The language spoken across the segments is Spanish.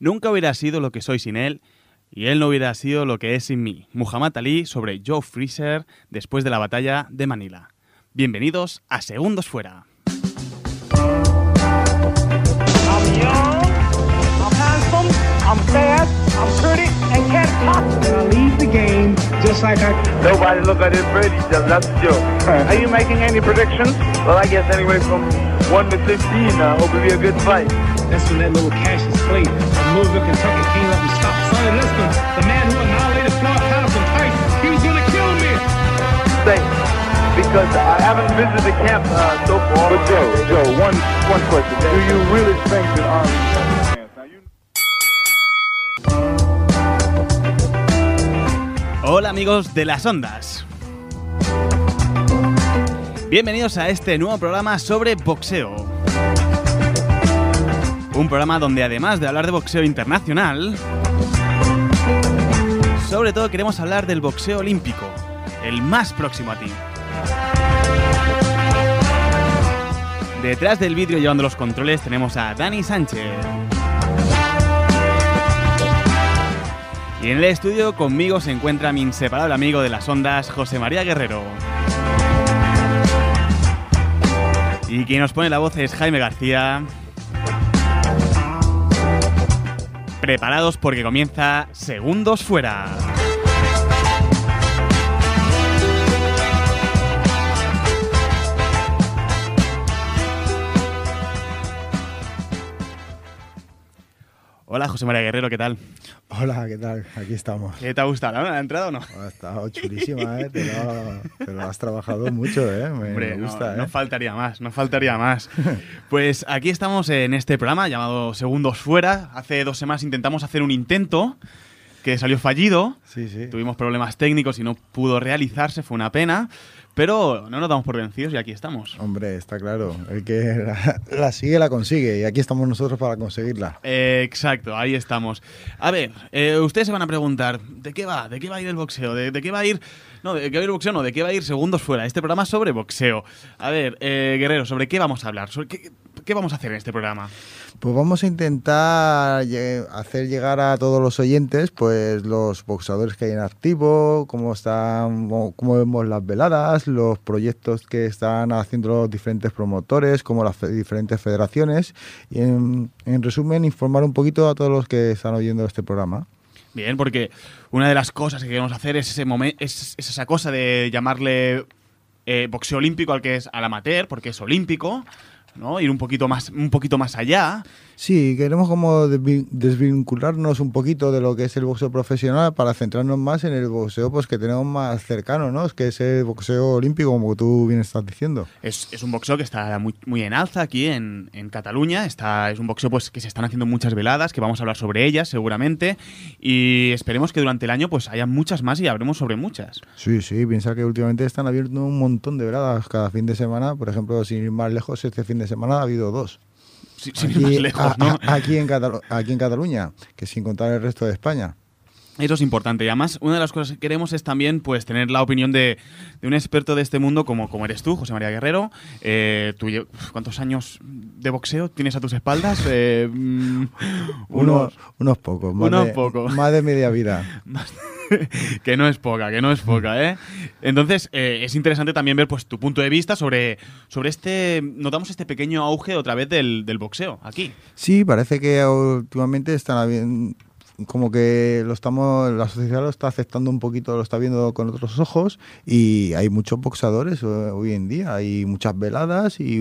Nunca hubiera sido lo que soy sin él y él no hubiera sido lo que es sin mí. Muhammad Ali sobre Joe Fraser después de la batalla de Manila. Bienvenidos a Segundos Fuera. That's a joke. Are you making any predictions? Well, I guess anywhere from 1 to 15, I hope it'll be a good fight. That's when that little Cassius Clay from Louisville, Kentucky came up and stopped Sonny Liston, the man who annihilated Floyd Patterson twice. He was gonna kill me. Say, because I haven't visited the camp uh, so far. But Joe, Joe, one one question. Do you really think that Army Hola amigos de las ondas. Bienvenidos a este nuevo programa sobre boxeo. Un programa donde además de hablar de boxeo internacional, sobre todo queremos hablar del boxeo olímpico, el más próximo a ti. Detrás del vídeo llevando los controles tenemos a Dani Sánchez. Y en el estudio conmigo se encuentra mi inseparable amigo de las ondas, José María Guerrero. Y quien nos pone la voz es Jaime García. Preparados porque comienza Segundos Fuera. Hola José María Guerrero, ¿qué tal? Hola, ¿qué tal? Aquí estamos. ¿Qué te ha gustado? ¿La la entrada o no? Ha estado chulísima, ¿eh? Te lo, te lo has trabajado mucho, ¿eh? Me, Hombre, me gusta, no, ¿eh? no faltaría más, no faltaría más. Pues aquí estamos en este programa llamado Segundos Fuera. Hace dos semanas intentamos hacer un intento que salió fallido. Sí, sí. Tuvimos problemas técnicos y no pudo realizarse, fue una pena. Pero no nos damos por vencidos y aquí estamos. Hombre, está claro. El que la, la sigue, la consigue. Y aquí estamos nosotros para conseguirla. Eh, exacto, ahí estamos. A ver, eh, ustedes se van a preguntar, ¿de qué va? ¿De qué va a ir el boxeo? ¿De, de qué va a ir...? No, ¿de qué va a ir el boxeo? No, ¿de qué va a ir Segundos Fuera? Este programa es sobre boxeo. A ver, eh, Guerrero, ¿sobre qué vamos a hablar? ¿Sobre qué, qué vamos a hacer en este programa? Pues vamos a intentar hacer llegar a todos los oyentes pues los boxeadores que hay en activo, cómo están, cómo vemos las veladas, los proyectos que están haciendo los diferentes promotores, como las fe- diferentes federaciones y en, en resumen informar un poquito a todos los que están oyendo este programa. Bien, porque una de las cosas que queremos hacer es, ese momen- es, es esa cosa de llamarle eh, boxeo olímpico al que es al amateur, porque es olímpico, ¿no? Ir un poquito más, un poquito más allá. Sí, queremos como desvi- desvincularnos un poquito de lo que es el boxeo profesional para centrarnos más en el boxeo pues que tenemos más cercano, ¿no? Que es el boxeo olímpico, como tú bien estás diciendo. Es, es un boxeo que está muy, muy en alza aquí en, en Cataluña. Está, es un boxeo pues, que se están haciendo muchas veladas, que vamos a hablar sobre ellas seguramente. Y esperemos que durante el año pues haya muchas más y hablemos sobre muchas. Sí, sí, piensa que últimamente están abiertos un montón de veladas cada fin de semana. Por ejemplo, sin ir más lejos, este fin de semana ha habido dos. Si- Sin ir más lejos, a- ¿no? a- aquí, en Catalu- aquí en Cataluña, que sin contar el resto de España. Eso es importante. Y además, una de las cosas que queremos es también pues, tener la opinión de, de un experto de este mundo como, como eres tú, José María Guerrero. Eh, tú ¿Cuántos años de boxeo tienes a tus espaldas? Eh, mm, Unos, unos pocos, más, unos de, pocos. más de media vida. que no es poca, que no es poca, ¿eh? Entonces, eh, es interesante también ver pues tu punto de vista sobre, sobre este... Notamos este pequeño auge otra vez del, del boxeo aquí. Sí, parece que últimamente están habiendo, como que lo estamos, la sociedad lo está aceptando un poquito, lo está viendo con otros ojos y hay muchos boxeadores eh, hoy en día, hay muchas veladas y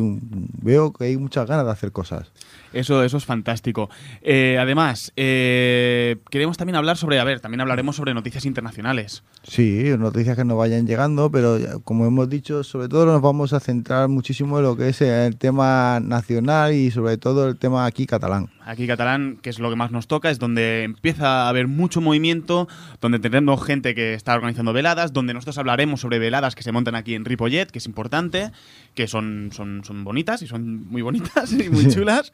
veo que hay muchas ganas de hacer cosas. Eso, eso es fantástico. Eh, además, eh, queremos también hablar sobre, a ver, también hablaremos sobre noticias internacionales. Sí, noticias que nos vayan llegando, pero como hemos dicho, sobre todo nos vamos a centrar muchísimo en lo que es el tema nacional y sobre todo el tema aquí catalán. Aquí catalán, que es lo que más nos toca, es donde empieza a haber mucho movimiento, donde tenemos gente que está organizando veladas, donde nosotros hablaremos sobre veladas que se montan aquí en Ripollet, que es importante, que son, son, son bonitas y son muy bonitas y muy Sí. chulas.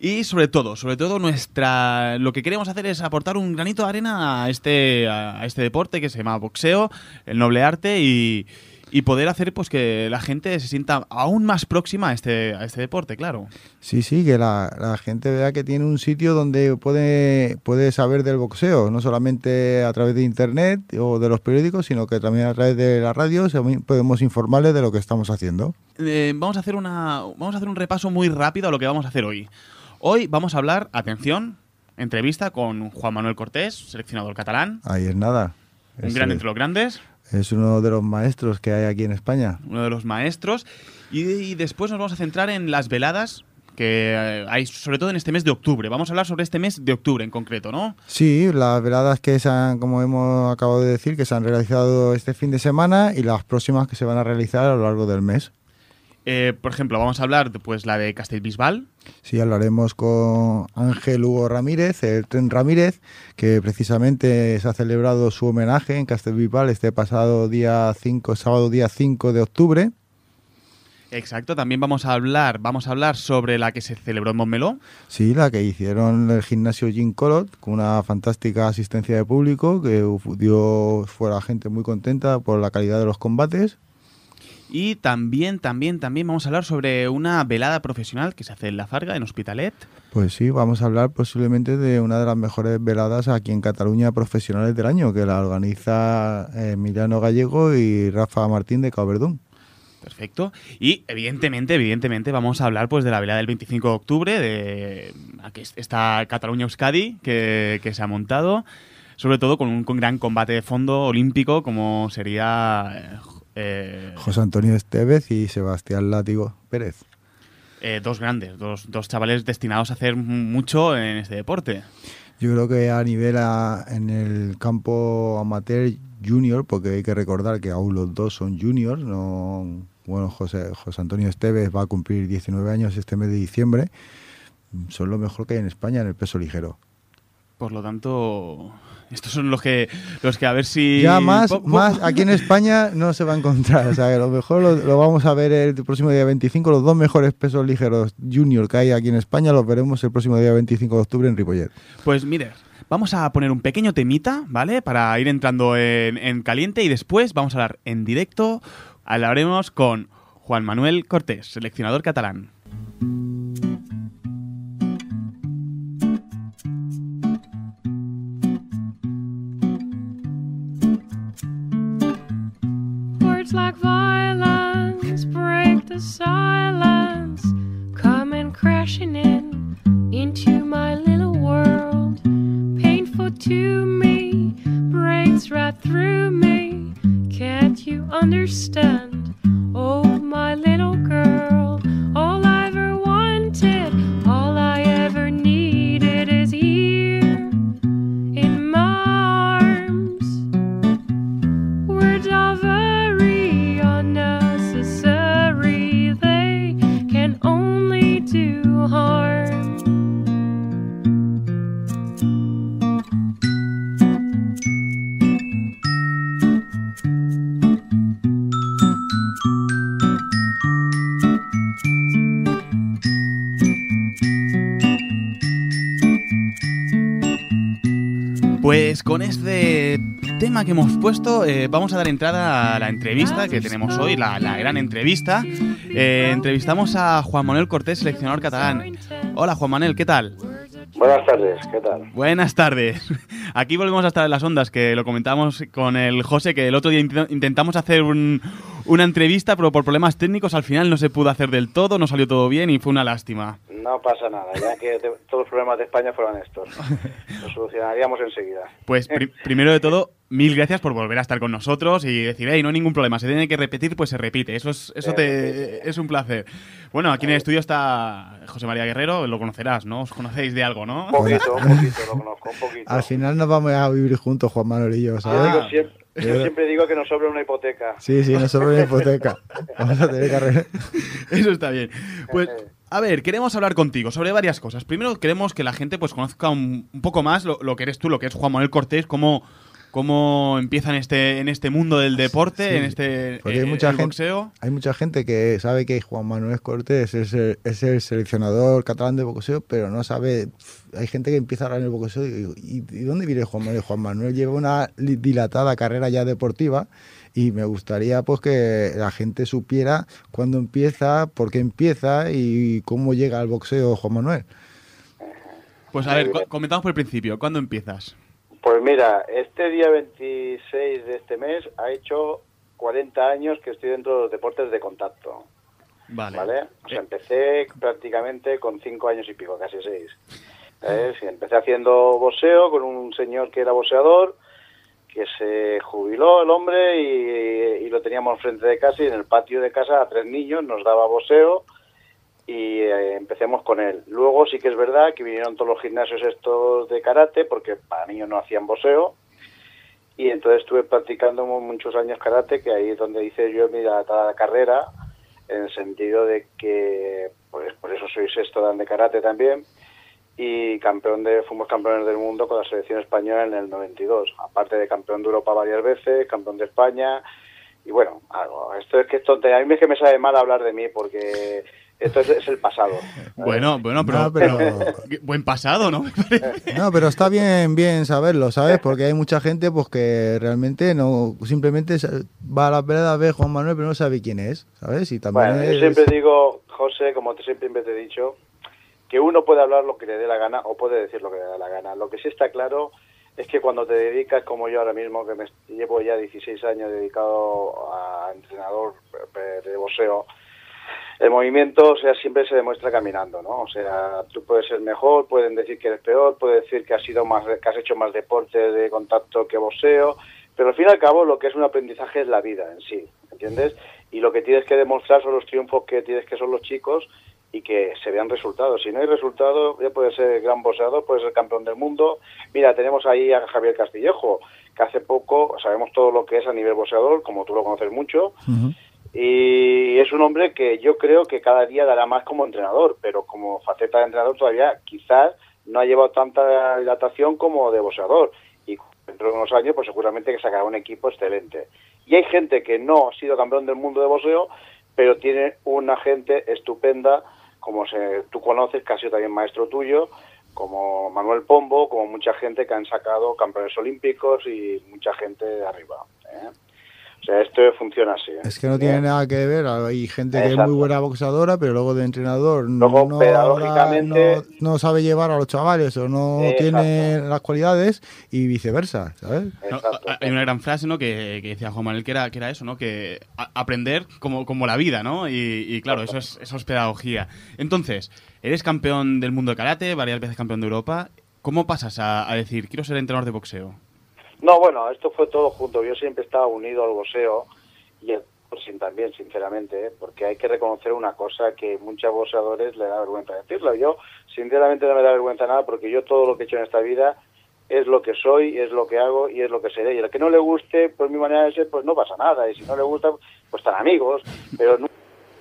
Y sobre todo, sobre todo nuestra lo que queremos hacer es aportar un granito de arena a este, a este deporte que se llama boxeo, el noble arte y, y poder hacer pues que la gente se sienta aún más próxima a este, a este deporte, claro. Sí, sí, que la, la gente vea que tiene un sitio donde puede, puede saber del boxeo, no solamente a través de internet o de los periódicos, sino que también a través de la radio podemos informarles de lo que estamos haciendo. Eh, vamos, a hacer una, vamos a hacer un repaso muy rápido a lo que vamos a hacer hoy. Hoy vamos a hablar, atención, entrevista con Juan Manuel Cortés, seleccionador catalán, Ahí es nada. un gran entre los grandes, es uno de los maestros que hay aquí en España. uno de los maestros. Y, y después nos vamos a centrar en las veladas que eh, hay, sobre todo en este mes de octubre. Vamos a hablar sobre este mes de octubre en concreto, ¿no? Sí, las veladas que se han, como hemos acabado de decir, que se han realizado este fin de semana y las próximas que se van a realizar a lo largo del mes. Eh, por ejemplo, vamos a hablar de pues, la de Castellbisbal, Sí, hablaremos con Ángel Hugo Ramírez, el Tren Ramírez, que precisamente se ha celebrado su homenaje en Castelbisbal este pasado día 5, sábado día 5 de octubre. Exacto, también vamos a hablar, vamos a hablar sobre la que se celebró en Montmeló. Sí, la que hicieron el gimnasio Jim Colot, con una fantástica asistencia de público, que dio fuera gente muy contenta por la calidad de los combates. Y también, también, también vamos a hablar sobre una velada profesional que se hace en La Farga, en Hospitalet. Pues sí, vamos a hablar posiblemente de una de las mejores veladas aquí en Cataluña profesionales del año, que la organiza eh, Emiliano Gallego y Rafa Martín de Caberdún. Perfecto. Y evidentemente, evidentemente, vamos a hablar pues de la velada del 25 de octubre, de aquí esta Cataluña Euskadi que, que se ha montado, sobre todo con un con gran combate de fondo olímpico como sería eh, José Antonio Estevez y Sebastián Látigo Pérez. eh, dos grandes, dos, dos chavales destinados a hacer mucho en este deporte. Yo creo que a nivel a- en el campo amateur junior, porque hay que recordar que aún los dos son juniors, no bueno, José, José Antonio Esteves va a cumplir 19 años este mes de diciembre, son lo mejor que hay en España en el peso ligero. Por lo tanto, estos son los que los que a ver si Ya más, más aquí en España no se va a encontrar. O sea, que lo mejor lo, lo vamos a ver el próximo día 25. Los dos mejores pesos ligeros junior que hay aquí en España los veremos el próximo día 25 de octubre en Ripollet. Pues mire, vamos a poner un pequeño temita, ¿vale? Para ir entrando en, en caliente y después vamos a hablar en directo, hablaremos con Juan Manuel Cortés, seleccionador catalán. Like violence break the silence, coming crashing in into my little world. Painful to me, breaks right through me. Can't you understand? Oh, my little girl, este tema que hemos puesto, eh, vamos a dar entrada a la entrevista que tenemos hoy, la, la gran entrevista. Eh, entrevistamos a Juan Manuel Cortés, seleccionador catalán. Hola Juan Manuel, ¿qué tal? Buenas tardes, ¿qué tal? Buenas tardes. Aquí volvemos a estar en las ondas, que lo comentamos con el José, que el otro día int- intentamos hacer un- una entrevista, pero por problemas técnicos al final no se pudo hacer del todo, no salió todo bien y fue una lástima. No pasa nada, ya que te- todos los problemas de España fueran estos. Los solucionaríamos enseguida. Pues pri- primero de todo, mil gracias por volver a estar con nosotros y decir, hey, no hay ningún problema, se tiene que repetir, pues se repite. Eso es, eso te, es un placer. Bueno, aquí en el estudio está José María Guerrero, lo conocerás, ¿no? Os conocéis de algo, ¿no? Un poquito, un poquito, lo conozco, un poquito. Al final nos vamos a vivir juntos, Juan Manuel y yo, Yo, ¿sabes? digo siempre, yo siempre digo que nos sobra una hipoteca. Sí, sí, nos sobra una hipoteca. Vamos a tener que arreglar. Eso está bien. Pues, a ver, queremos hablar contigo sobre varias cosas. Primero, queremos que la gente pues conozca un, un poco más lo, lo que eres tú, lo que es Juan Manuel Cortés, cómo, cómo empieza en este, en este mundo del deporte, Sí, en este porque hay eh, mucha el gente- boxeo. Hay mucha gente que sabe que Juan Manuel Cortés es el, es el seleccionador catalán de boxeo, pero no sabe. Hay gente que empieza ahora en el boxeo y ¿y, y dónde viene Juan Manuel? Juan Manuel lleva una dilatada carrera ya deportiva y me gustaría pues que la gente supiera cuándo empieza, por qué empieza y cómo llega al boxeo Juan Manuel. Pues a ver, co- comentamos por el principio. ¿Cuándo empiezas? Pues mira, este día 26 de este mes ha hecho 40 años que estoy dentro de los deportes de contacto. Vale. ¿Vale? O sea, Eh, empecé prácticamente con 5 años y pico, casi 6. Sí, empecé haciendo boxeo con un señor que era boxeador, que se jubiló el hombre y, y lo teníamos frente de casa y en el patio de casa a tres niños nos daba boxeo y eh, empecemos con él. Luego sí que es verdad que vinieron todos los gimnasios estos de karate, porque para niños no hacían boxeo, y entonces estuve practicando mu- muchos años karate, que ahí es donde hice yo mi dilatada carrera, en el sentido de que, pues por eso soy sexto dan de karate también, y campeón de, fuimos campeones del mundo con la selección española en el 92, aparte de campeón de Europa varias veces, campeón de España, y bueno, algo, esto es que es tontería, a mí es que me sabe mal hablar de mí, porque esto es, es el pasado. Bueno, bueno, pero, No, pero- qué buen pasado, ¿no? No, pero está bien, bien saberlo, ¿sabes? Porque hay mucha gente pues que realmente no, simplemente va a la vereda, ve a Juan Manuel, pero no sabe quién es, ¿sabes? Y también Bueno, yo es- siempre digo, José, como te siempre te he dicho, que uno puede hablar lo que le dé la gana o puede decir lo que le dé la gana. Lo que sí está claro es que cuando te dedicas, como yo ahora mismo, que me llevo ya 16 años dedicado a entrenador eh, de boxeo, el movimiento, o sea, siempre se demuestra caminando, ¿no? O sea, tú puedes ser mejor, pueden decir que eres peor, puedes decir que has sido más, que has hecho más deporte de contacto que boxeo, pero al fin y al cabo lo que es un aprendizaje es la vida en sí, ¿entiendes? Y lo que tienes que demostrar son los triunfos que tienes que son los chicos y que se vean resultados. Si no hay resultados, ya puede ser gran boxeador, puede ser campeón del mundo. Mira, tenemos ahí a Javier Castillejo, que hace poco sabemos todo lo que es a nivel boxeador, como tú lo conoces mucho. Y es un hombre que yo creo que cada día dará más como entrenador, pero como faceta de entrenador todavía quizás no ha llevado tanta dilatación como de boxeador. Y dentro de unos años, pues seguramente que sacará un equipo excelente. Y hay gente que no ha sido campeón del mundo de boxeo, pero tiene una gente estupenda, como se, tú conoces, que ha sido también maestro tuyo, como Manuel Pombo, como mucha gente que han sacado campeones olímpicos y mucha gente de arriba. ¿eh? O sea, esto funciona así. ¿eh? Es que no tiene nada que ver, hay gente que es muy buena boxeadora, pero luego de entrenador Luego, no, pedagógicamente- no, no sabe llevar a los chavales o no Exacto. tiene las cualidades y viceversa, ¿sabes? No, Exacto. hay una gran frase, ¿no? Que, que decía Juan Manuel que era, que era eso, ¿no? Que a- aprender como, como la vida, ¿no? Y, y claro, eso es, eso es pedagogía. Entonces, eres campeón del mundo de karate, varias veces campeón de Europa. ¿Cómo pasas a, a decir, quiero ser entrenador de boxeo? No, bueno, esto fue todo junto. Yo siempre estaba unido al boxeo y al boxing también, sinceramente, ¿eh? porque hay que reconocer una cosa que muchos boxeadores le da vergüenza decirlo. Yo, sinceramente, no me da vergüenza nada porque yo todo lo que he hecho en esta vida es lo que soy, es lo que hago y es lo que seré. Y al que no le guste, pues mi manera de ser, pues no pasa nada. Y si no le gusta, pues están amigos. Pero no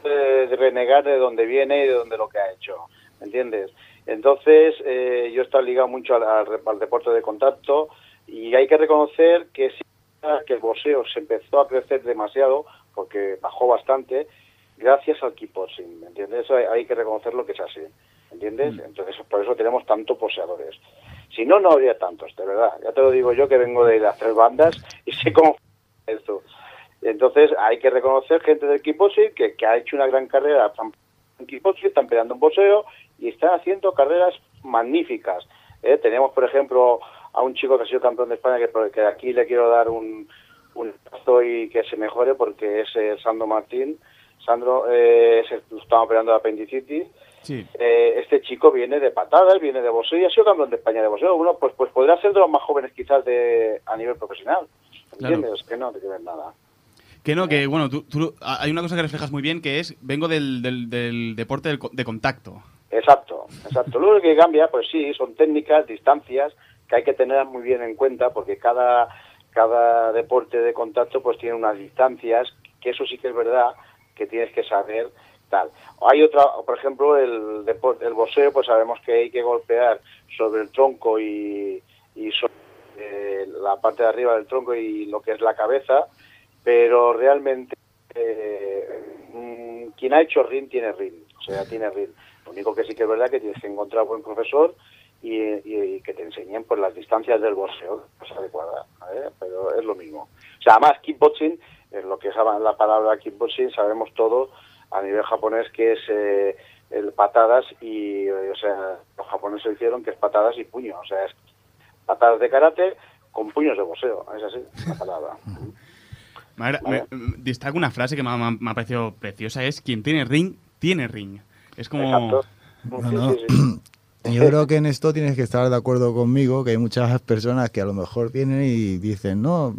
renegar de dónde viene y de dónde lo que ha hecho, ¿me entiendes? Entonces, eh, yo he estado ligado mucho al, al deporte de contacto y hay que reconocer que sí que el boxeo se empezó a crecer demasiado porque bajó bastante gracias al kickboxing, ¿me entiendes? Hay, que reconocerlo que es así, ¿me entiendes? Entonces, por eso tenemos tantos boxeadores. Si no, no habría tantos, de verdad. Ya te lo digo yo que vengo de las tres bandas y sé cómo esto. Entonces, hay que reconocer gente del kickboxing que, que ha hecho una gran carrera están en kickboxing, están peleando en boxeo y están haciendo carreras magníficas. ¿eh? Tenemos, por ejemplo, a un chico que ha sido campeón de España, que, que aquí le quiero dar un, un y que se mejore porque es eh, Sandro Martín. Sandro eh, se, estaba operando de apendicitis. Sí. Eh, este chico viene de patadas, viene de boxeo y ha sido campeón de España de boxeo. Bueno, pues, pues podrá ser de los más jóvenes quizás de a nivel profesional. ¿Entiendes? Que no te quieres nada. Que no, que bueno, tú, hay una cosa que reflejas muy bien que es, vengo del, del, del deporte de contacto. Exacto, exacto. Lo único que cambia, pues sí, son técnicas, distancias que hay que tener muy bien en cuenta porque cada, cada deporte de contacto pues tiene unas distancias, que eso sí que es verdad que tienes que saber tal. Hay otra, por ejemplo, el el boxeo, pues sabemos que hay que golpear sobre el tronco y, y sobre eh, la parte de arriba del tronco y lo que es la cabeza, pero realmente eh, mm, quien ha hecho RIN tiene RIN, o sea, tiene RIN. Lo único que sí que es verdad que tienes que encontrar buen profesor y, y- y que te enseñen pues las distancias del boxeo, pues adecuada, ¿eh? pero es lo mismo. O sea, además kickboxing, eh, lo que es la palabra kickboxing, sabemos todo a nivel japonés que es eh, el patadas y, o sea, los japoneses hicieron que es patadas y puños, o sea, es patadas de karate con puños de boxeo, es así la palabra. Madre- Vale. me- me- destaco una frase que me, ha- me ha- me ha parecido preciosa, es quien tiene ring, tiene ring. Es como... Exacto. No, Sí, no. sí, sí. Yo creo que en esto tienes que estar de acuerdo conmigo, que hay muchas personas que a lo mejor vienen y dicen, no,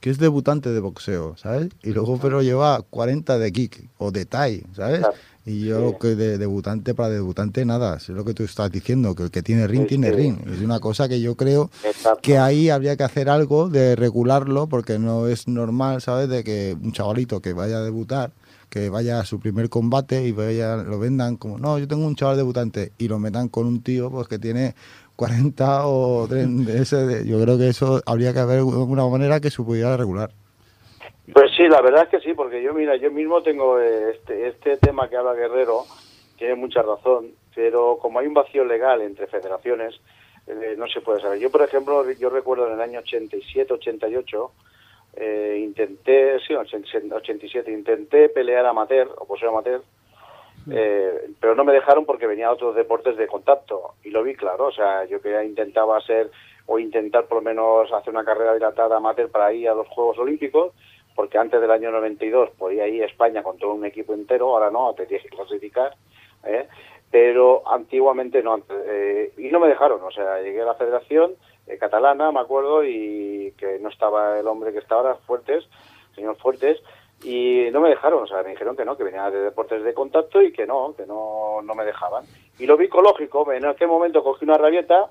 que es debutante de boxeo, ¿sabes? Y luego pero lleva 40 de kick o de Thai, ¿sabes? Claro. Y yo Sí. que de debutante para debutante nada, es lo que tú estás diciendo, que el que tiene ring Sí, tiene sí. ring. Es una cosa que yo creo Exacto. que ahí habría que hacer algo de regularlo porque no es normal, ¿sabes? De que un chavalito que vaya a debutar, que vaya a su primer combate y vaya, lo vendan como, no, yo tengo un chaval debutante y lo metan con un tío pues que tiene 40 o 30 de ese, de- yo creo que eso habría que haber una manera que se pudiera regular. Pues sí, la verdad es que sí, porque yo, mira, yo mismo tengo eh, este, este tema que habla Guerrero, tiene mucha razón, pero como hay un vacío legal entre federaciones, eh, no se puede saber. Yo, por ejemplo, yo recuerdo en el año 87, 88, eh, intenté, sí, 87, intenté pelear amateur, o poseo amateur, eh, pero no me dejaron porque venía a otros deportes de contacto y lo vi claro, o sea, yo que intentaba hacer o intentar por lo menos hacer una carrera dilatada amateur para ir a los Juegos Olímpicos, porque antes del año 92 podía ir a España con todo un equipo entero, ahora no, te tienes que clasificar, ¿eh? pero antiguamente no, eh, y no me dejaron, o sea, llegué a la federación eh, catalana, me acuerdo, y que no estaba el hombre que está ahora, Fuertes, señor Fuertes, y no me dejaron, o sea, me dijeron que no, que venía de deportes de contacto y que no, que no, no me dejaban. Y lo vi lógico, en aquel momento cogí una rabieta,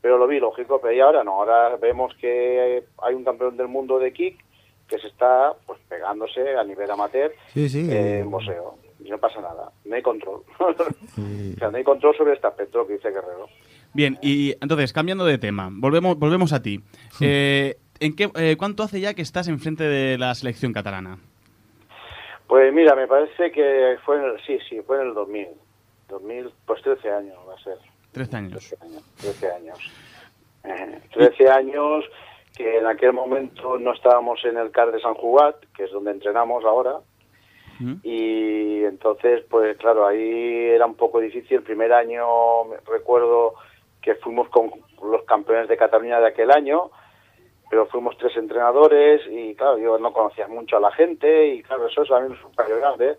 pero lo vi lógico, pero y ahora no, ahora vemos que hay un campeón del mundo de kick que se está pues pegándose a nivel amateur Sí, sí. eh, en boxeo. Y no pasa nada, no hay control. O sea, no hay control sobre este aspecto que dice Guerrero. Bien, y entonces, cambiando de tema, volvemos, volvemos a ti. Eh, ¿en qué, eh, ¿Cuánto hace ya que estás enfrente de la selección catalana? Pues mira, me parece que fue en el, sí, sí, fue en el 2000. 2000, pues 13 años va a ser. 13 años. 13 años. 13 años. Eh, 13 años que en aquel momento no estábamos en el CAR de San Jugat, que es donde entrenamos ahora, y entonces, pues claro, ahí era un poco difícil. El primer año me- recuerdo que fuimos con los campeones de Cataluña de aquel año, pero fuimos tres entrenadores y claro, yo no conocía mucho a la gente y claro, eso es es un fallo grande,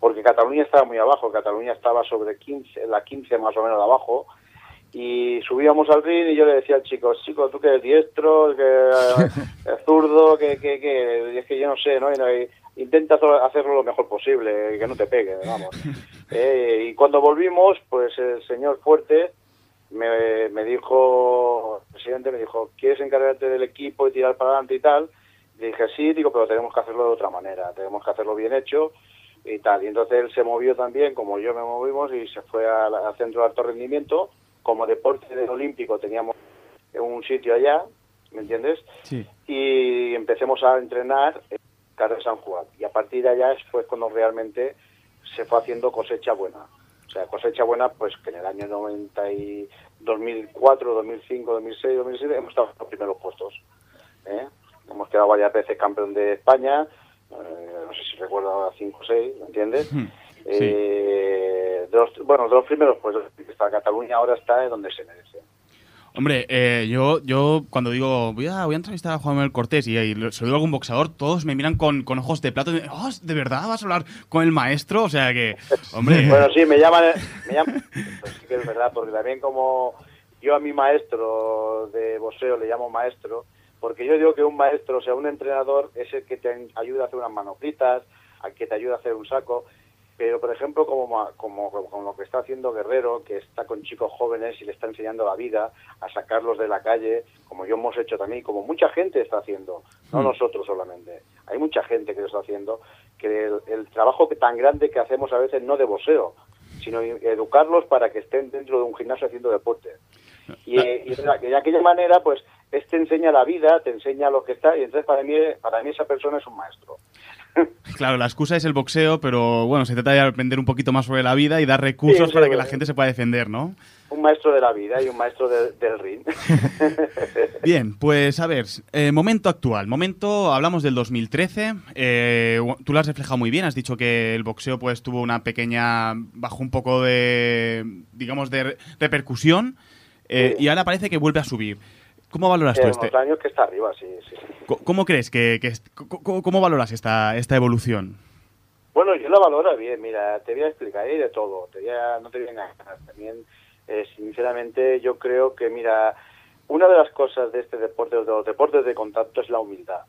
porque Cataluña estaba muy abajo, Cataluña estaba sobre 15, la 15 más o menos de abajo, y subíamos al ring y yo le decía al chico, chico, tú que eres diestro, que eres zurdo, que, que, que, es que yo no sé, ¿no? Y, no- y intenta hacer- hacerlo lo mejor posible, que no te pegue, vamos. Eh, y cuando volvimos, pues el señor Fuerte me, me dijo, el presidente me dijo, ¿quieres encargarte del equipo y tirar para adelante y tal? Y dije, sí, digo, pero tenemos que hacerlo de otra manera, tenemos que hacerlo bien hecho y tal. Y entonces él se movió también, como yo me movimos, y se fue al, al centro de alto rendimiento. Como deporte del olímpico teníamos un sitio allá, ¿me entiendes? Sí. Y empecemos a entrenar en Carre San Juan. Y a partir de allá fue cuando realmente se fue haciendo cosecha buena. O sea, cosecha buena, pues que en el año 90 y 2004, 2005, 2006, 2007 hemos estado en los primeros puestos. ¿eh? Hemos quedado varias veces campeón de España, eh, no sé si recuerdo ahora 5 o 6, ¿me entiendes? Hmm, Eh, de los, bueno, de los primeros puestos, está Cataluña ahora está en donde se merece. Hombre, eh, yo, yo cuando digo voy a, voy a entrevistar a Juan Manuel Cortés y, y se lo digo a algún boxeador, todos me miran con, con ojos de plato. y, "Oh, ¿De verdad vas a hablar con el maestro? O sea que, hombre, Bueno, sí, me llaman, me llaman, sí que es verdad, porque también como yo a mi maestro de boxeo le llamo maestro, porque yo digo que un maestro, o sea, un entrenador es el que te ayuda a hacer unas manoplitas, al que te ayuda a hacer un saco, pero por ejemplo como, como, como lo que está haciendo Guerrero, que está con chicos jóvenes y le está enseñando la vida, a sacarlos de la calle, como yo hemos hecho también, como mucha gente está haciendo, no Mm. nosotros solamente, hay mucha gente que lo está haciendo, que el, el trabajo que tan grande que hacemos a veces no de boxeo, sino educarlos para que estén dentro de un gimnasio haciendo deporte. Y, y de, la- de aquella manera, pues este enseña la vida, te enseña lo que está, y entonces para mí, para mí esa persona es un maestro. Claro, la excusa es el boxeo, pero bueno, se trata de aprender un poquito más sobre la vida y dar recursos Sí, para que la gente se pueda defender, ¿no? Un maestro de la vida y un maestro de- del ring. Bien, pues a ver, eh, momento actual, momento, hablamos del 2013, eh, tú lo has reflejado muy bien, has dicho que el boxeo pues tuvo una pequeña, bajó un poco de, digamos, de re- repercusión eh, Sí. y ahora parece que vuelve a subir. ¿Cómo valoras tú este? años que está arriba, sí, ¿Cómo crees que, que cómo valoras esta, esta evolución? Bueno, yo la valoro bien, mira, te voy a explicar, hay de todo, te voy a- no te voy a engañar. También, eh, sinceramente, yo creo que, mira, una de las cosas de este deporte, de los deportes de contacto, es la humildad,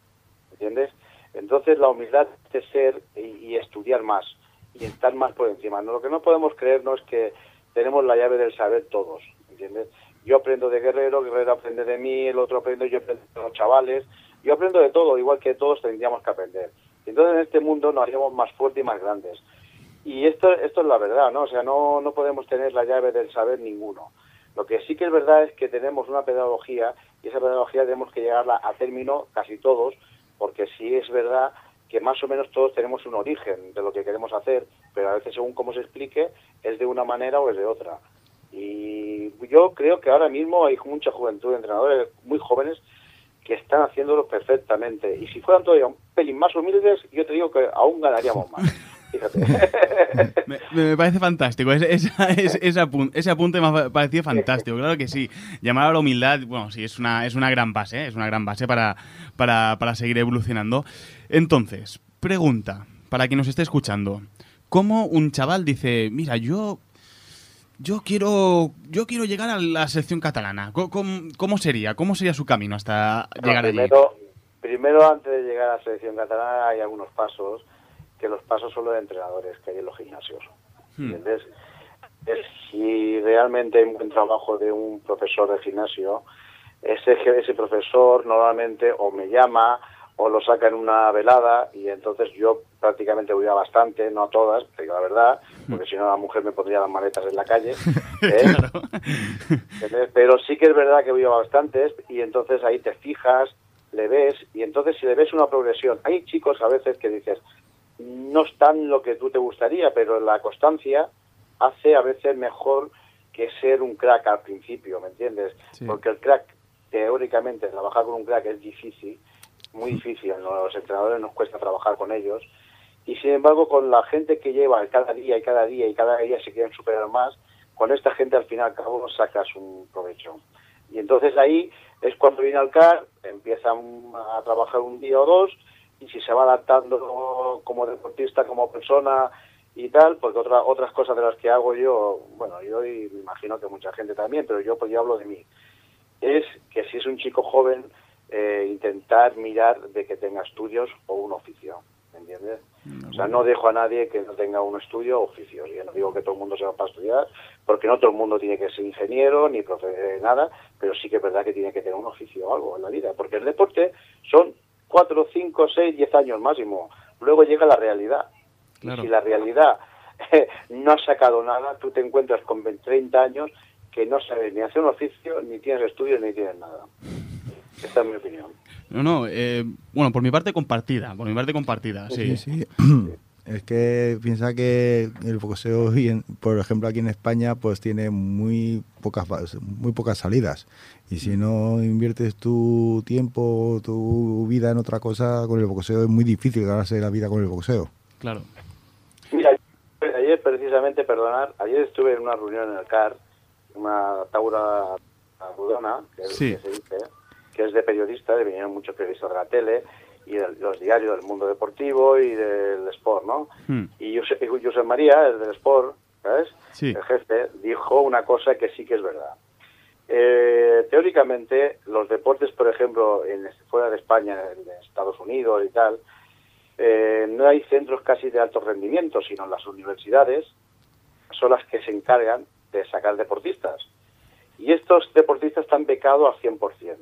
¿entiendes? Entonces, la humildad de ser y, y estudiar más, y estar más por encima. No, lo que no podemos creer no es que tenemos la llave del saber todos, ¿entiendes? Yo aprendo de Guerrero, Guerrero aprende de mí, el otro aprende, yo aprendo de los chavales, yo aprendo de todo, igual que todos tendríamos que aprender. Entonces en este mundo nos haríamos más fuertes y más grandes. Y esto, esto es la verdad, ¿no? O sea, no, no podemos tener la llave del saber ninguno. Lo que sí que es verdad es que tenemos una pedagogía y esa pedagogía tenemos que llegarla a término casi todos, porque sí es verdad que más o menos todos tenemos un origen de lo que queremos hacer, pero a veces según cómo se explique es de una manera o es de otra. Y yo creo que ahora mismo hay mucha juventud, entrenadores muy jóvenes que están haciéndolo perfectamente. Y si fueran todavía un pelín más humildes, yo te digo que aún ganaríamos más. Fíjate. Me, me parece fantástico. Ese, esa- ese apun- ese apunte me ha parecido fantástico. Claro que sí. Llamar a la humildad, bueno, sí, es una, es una gran base, ¿eh? es una gran base para, para, para seguir evolucionando. Entonces, pregunta, para quien nos esté escuchando. ¿Cómo un chaval dice, mira, yo yo quiero yo quiero llegar a la selección catalana? ¿Cómo, cómo- cómo sería? ¿Cómo sería su camino hasta llegar allí? primero, primero, antes de llegar a la selección catalana, hay algunos pasos, que los pasos son los de entrenadores que hay en los gimnasios. Hmm. ¿Entiendes? Es si realmente hay un buen trabajo de un profesor de gimnasio, ese, ese profesor normalmente o me llama o lo saca en una velada y entonces yo prácticamente voy a bastante, no a todas, te digo la verdad, porque si no la mujer me pondría las maletas en la calle. ¿eh? Pero sí que es verdad que voy a bastantes y entonces ahí te fijas, le ves y entonces si le ves una progresión, hay chicos a veces que dices, no están lo que tú te gustaría, pero la constancia hace a veces mejor que ser un crack al principio, ¿me entiendes? Sí. Porque el crack, teóricamente, trabajar con un crack es difícil, muy difícil, los entrenadores nos cuesta trabajar con ellos, y sin embargo con la gente que lleva cada día y cada día y cada día se quieren superar más, con esta gente al fin y al cabo sacas un provecho. Y entonces ahí es cuando viene al CAR, empiezan a trabajar un día o dos, y si se va adaptando como deportista, como persona y tal, porque otra, otras cosas de las que hago yo, bueno, yo y me imagino que mucha gente también, pero yo pues yo hablo de mí, es que si es un chico joven, eh, intentar mirar de que tenga estudios o un oficio, ¿me entiendes? O sea, no dejo a nadie que no tenga un estudio o oficio. Yo no digo que todo el mundo se va para estudiar, porque no todo el mundo tiene que ser ingeniero ni profe de nada, pero sí que es verdad que tiene que tener un oficio o algo en la vida, porque el deporte son cuatro, cinco, seis, diez años máximo. Luego llega la realidad. Claro. Y si la realidad no has sacado nada, tú te encuentras con 20, 30 años que no sabes ni hacer un oficio, ni tienes estudios, ni tienes nada. Esta es mi opinión. No, no, eh, bueno, por mi parte compartida, por mi parte compartida, sí. Sí, sí. Es que piensa que el boxeo, hoy en- por ejemplo, aquí en España, pues tiene muy pocas muy pocas salidas. Y si no inviertes tu tiempo, tu vida en otra cosa, con el boxeo es muy difícil ganarse la vida con el boxeo. Claro. Mira, ayer precisamente, perdonar, ayer estuve en una reunión en el CAR, una taura rudona, que, es- Sí. que se dice, que es de periodistas, vinieron muchos periodistas de la tele y de los diarios del mundo deportivo y del sport, ¿no? Hmm. Y Josep María, el del sport, ¿sabes? Sí. El jefe, dijo una cosa que sí que es verdad. Eh, teóricamente, los deportes, por ejemplo, en, fuera de España, en Estados Unidos y tal, eh, no hay centros casi de alto rendimiento, sino las universidades son las que se encargan de sacar deportistas. Y estos deportistas están becados al 100%.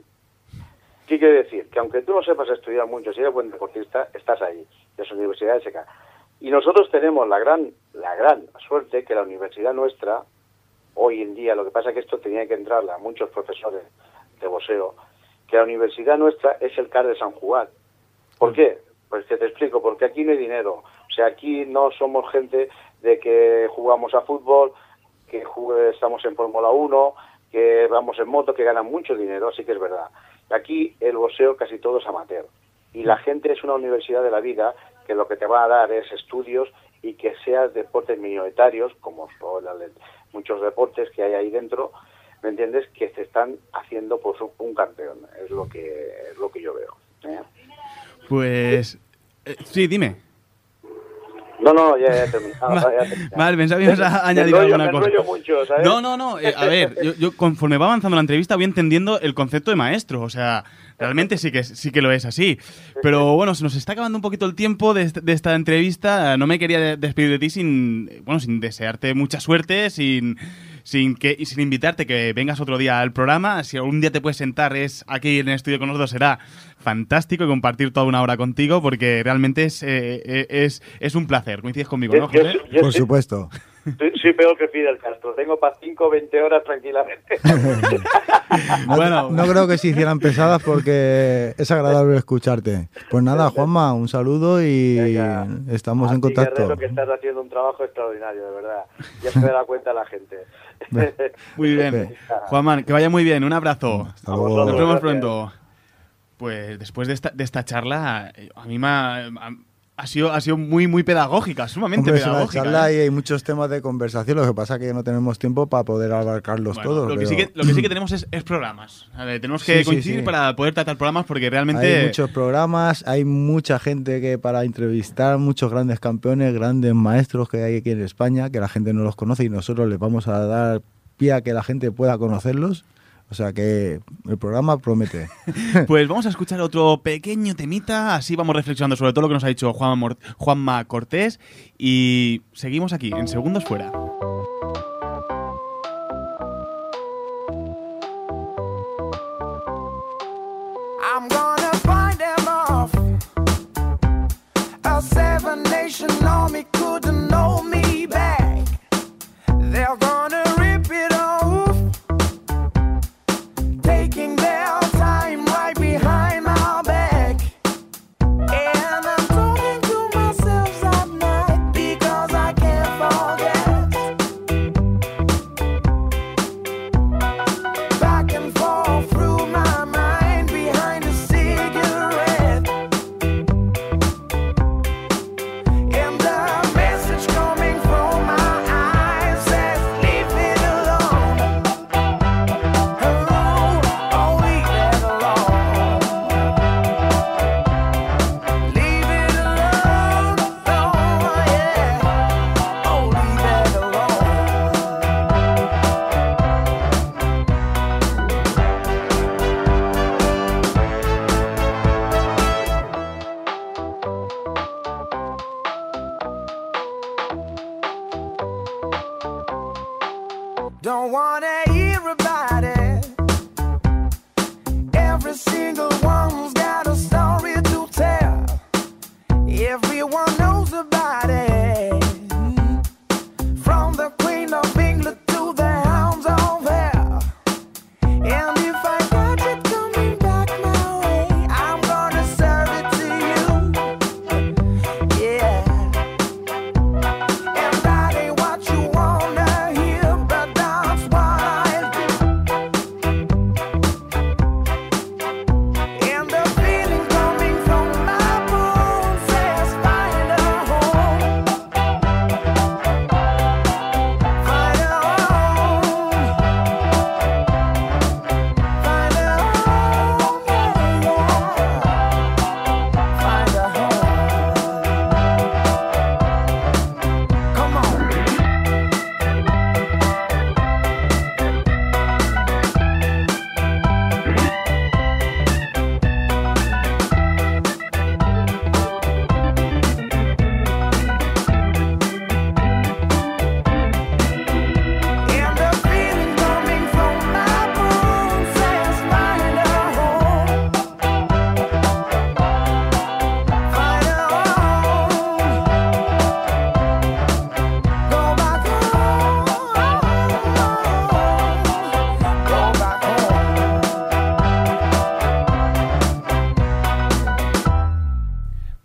¿Qué quiere decir? Que aunque tú no sepas estudiar mucho, si eres buen deportista, estás ahí. Las universidades se caen. Y nosotros tenemos la gran, la gran suerte que la universidad nuestra, hoy en día, lo que pasa es que esto tenía que entrarle a muchos profesores de boxeo, que la universidad nuestra es el CAR de San Juan. ¿Por qué? Pues que te explico, porque aquí no hay dinero. O sea, aquí no somos gente de que jugamos a fútbol, que estamos en Fórmula 1, que vamos en moto, que ganan mucho dinero, así que es verdad. Aquí el boxeo casi todo es amateur. Y la gente es una universidad de la vida que lo que te va a dar es estudios y que seas deportes minoritarios, como son muchos deportes que hay ahí dentro, ¿me entiendes? Que se están haciendo su- un campeón, es lo que es lo que yo veo. ¿eh? Pues. eh, sí, dime. No, no, ya, ya he terminado. Vale, pensaba que ibas a añadir alguna cosa. enrollo mucho, ¿sabes? No, no, no. eh, a ver, yo, yo conforme va avanzando la entrevista voy entendiendo el concepto de maestro. O sea, realmente sí que, sí que lo es así. Pero bueno, se nos está acabando un poquito el tiempo de, de esta entrevista. No me quería de- despedir de ti sin, bueno, sin desearte mucha suerte, sin, sin, que, y sin invitarte que vengas otro día al programa. Si algún día te puedes sentar es aquí en el estudio con nosotros, será fantástico y compartir toda una hora contigo porque realmente es, eh, eh, es, es un placer. Coincides conmigo, ¿no, yo- José? yo Por supuesto. Soy, soy peor que Fidel Castro. Tengo para 5 o 20 horas tranquilamente. No, Bueno. no creo que se hicieran pesadas porque es agradable escucharte. Pues nada, Juanma, un saludo y Venga. estamos A en contacto. Guerrero, que estás haciendo un trabajo extraordinario, de verdad. Ya se da cuenta la gente. Muy bien. Juanman, que vaya muy bien. Un abrazo. Hasta luego. Nos vemos pronto. Pues después de esta, de esta charla, eh, a mí me ha, ha- sido, ha sido muy, muy pedagógica, sumamente Hombre, es una pedagógica. charla ¿eh? y hay muchos temas de conversación, lo que pasa es que no tenemos tiempo para poder abarcarlos Bueno, todos. lo, que pero sí que, lo que sí que tenemos es, es programas. Ver, tenemos que sí, coincidir sí. para poder tratar programas porque realmente... Hay muchos programas, hay mucha gente que para entrevistar, muchos grandes campeones, grandes maestros que hay aquí en España, que la gente no los conoce y nosotros les vamos a dar pie a que la gente pueda conocerlos. O sea que el programa promete. Pues vamos a escuchar otro pequeño temita, así vamos reflexionando sobre todo lo que nos ha dicho Juanma, Mor- Juanma Cortés y seguimos aquí, en Segundos Fuera. I'm gonna find them off. A seven nation army couldn't hold me back. They're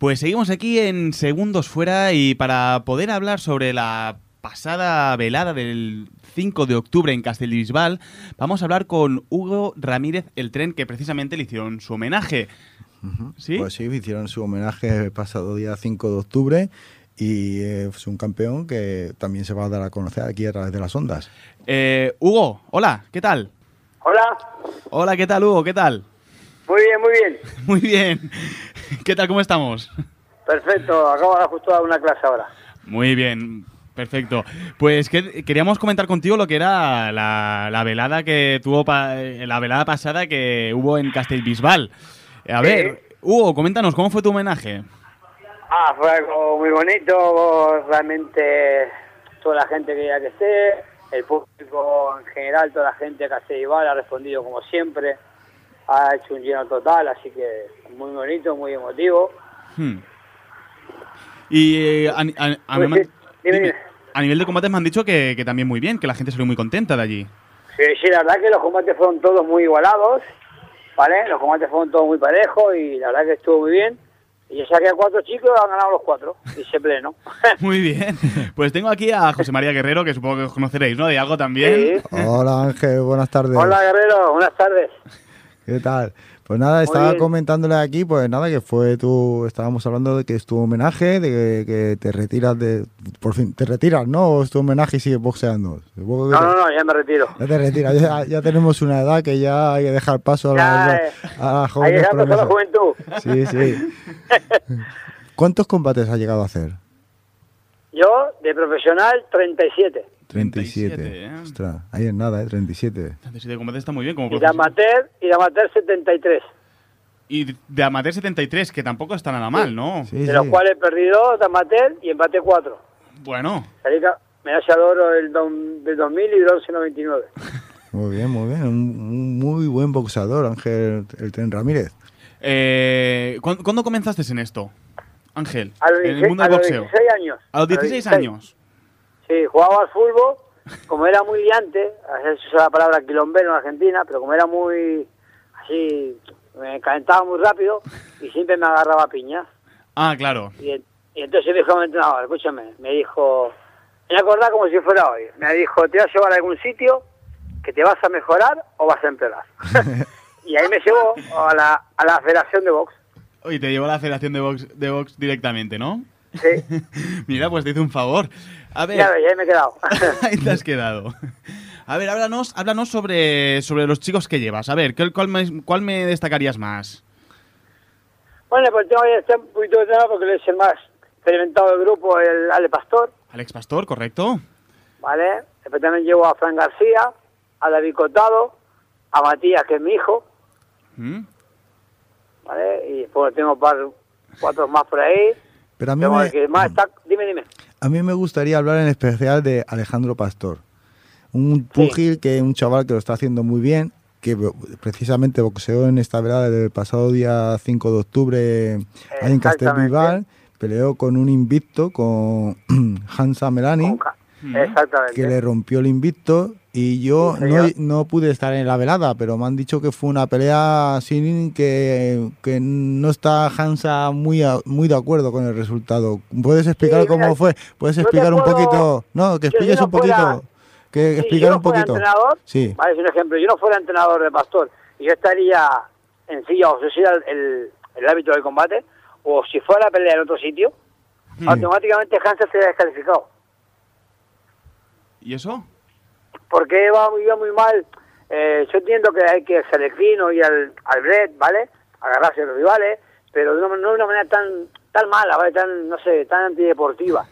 Pues seguimos aquí en Segundos Fuera y para poder hablar sobre la pasada velada del 5 de octubre en Castellbisbal, vamos a hablar con Hugo Ramírez el Tren, que precisamente le hicieron su homenaje. ¿Sí? Pues sí, hicieron su homenaje el pasado día 5 de octubre y eh, es un campeón que también se va a dar a conocer aquí a través de las ondas. Eh, Hugo, hola, ¿qué tal? Hola, Hola, ¿qué tal, Hugo? ¿Qué tal? muy bien, muy bien. Muy bien. ¿Qué tal? ¿Cómo estamos? Perfecto, acabo de justo dar una clase ahora. Muy bien, perfecto. Pues que- queríamos comentar contigo lo que era la, la velada que tuvo pa- la velada pasada que hubo en Castellbisbal. A ver, Hugo, coméntanos cómo fue tu homenaje. Ah, fue algo muy bonito, realmente toda la gente que ya que esté, el público en general, toda la gente que hace igual ha respondido como siempre, ha hecho un lleno total, así que muy bonito, muy emotivo. Hmm. Y eh, a, a- a- Pues me han- sí, dime, dime, dime. a nivel de combates me han dicho que, que también muy bien, que la gente salió muy contenta de allí. Sí, sí, la verdad que los combates fueron todos muy igualados, ¿vale? Los combates fueron todos muy parejos y la verdad que estuvo muy bien. Y yo saqué a cuatro chicos y han ganado los cuatro, dice pleno. Muy bien. Pues tengo aquí a José María Guerrero, que supongo que os conoceréis, ¿no? De algo también. Hola Ángel, buenas tardes. Hola Guerrero, buenas tardes. ¿Qué tal? Pues nada, estaba comentándole aquí, pues nada, que fue tu, estábamos hablando de que es tu homenaje, de que, que te retiras de, por fin, te retiras, ¿no? ¿O es tu homenaje y sigues boxeando? No, no, no, ya me retiro. Ya te retiras, ya, ya tenemos una edad que ya hay que dejar paso a la, eh, a Ahí jóvenes a la juventud. Sí, sí. ¿Cuántos combates has llegado a hacer? Yo, de profesional, 37. 37. 37, ¿eh? Ostras, ahí es nada, ¿eh? 37. 37 combates está muy bien como Y de amateur, y de amateur 73. Y de amateur 73, que tampoco está nada mal, ¿no? Sí, De los sí. cuales he perdido de amateur y empate 4. Bueno, Salí ca- medalla de oro del, don- del 2000 y bronce 99. Muy bien, muy bien. Un, un muy buen boxeador, Ángel el Tren Ramírez. eh, ¿cuándo, cuándo comenzaste en esto, Ángel? A los en el 16, mundo a del los boxeo. 16 años. A los 16 años. Sí, jugaba al fútbol, como era muy liante, a veces se usa la palabra quilombero en Argentina, pero como era muy así, me calentaba muy rápido y siempre me agarraba a piñas. Ah, claro. Y, en- y entonces me dijo mi entrenador, escúchame, me dijo, me acordaba como si fuera hoy, me dijo, te vas a llevar a algún sitio que te vas a mejorar o vas a empeorar. y ahí me llevó a la, a la Federación de Box. Oye, te llevó a la Federación de Box, de box directamente, ¿no? Sí, Mira, pues te hice un favor. A ver, ya me he quedado. ahí te has quedado. A ver, háblanos, háblanos sobre, sobre los chicos que llevas. A ver, ¿cuál, cuál me, cuál me destacarías más? bueno, pues tengo que estar un poquito de tema porque es el más experimentado del grupo, el Ale Pastor. Alex Pastor, ¿correcto? ¿vale? Después también llevo a Fran García, a David Cotado, a Matías, que es mi hijo, ¿Mm? ¿vale? Y después tengo par, cuatro más por ahí. Pero a mí, me, que más está... Dime, dime. A mí me gustaría hablar en especial de Alejandro Pastor. Un púgil, que un chaval que lo está haciendo muy bien, que precisamente boxeó en esta velada del pasado día 5 de octubre ahí en. Castelvival, peleó con un invicto, con Hansa Melani. Con Exactamente. que le rompió el invicto y yo Sí, no, no pude estar en la velada, pero me han dicho que fue una pelea sin que, que no está Hansa muy a- muy de acuerdo con el resultado. ¿Puedes explicar Sí, mira, cómo fue? ¿Puedes explicar un puedo- poquito? No, que yo si expliques no un poquito. fuera- Que Sí, explicar yo no un fuera poquito. entrenador, Sí. vale, es un ejemplo, yo no fuera entrenador de Pastor y yo estaría en silla o sería el, el, el árbitro del combate, o si fuera a pelear en otro sitio, Hmm. automáticamente Hansa sería descalificado. ¿Y eso? porque iba, iba muy mal. Eh, yo entiendo que hay que ser el fino y al, al red, ¿vale? Agarrarse a los rivales, pero de una, no de una manera tan tan mala, ¿vale? Tan, no sé, tan antideportiva.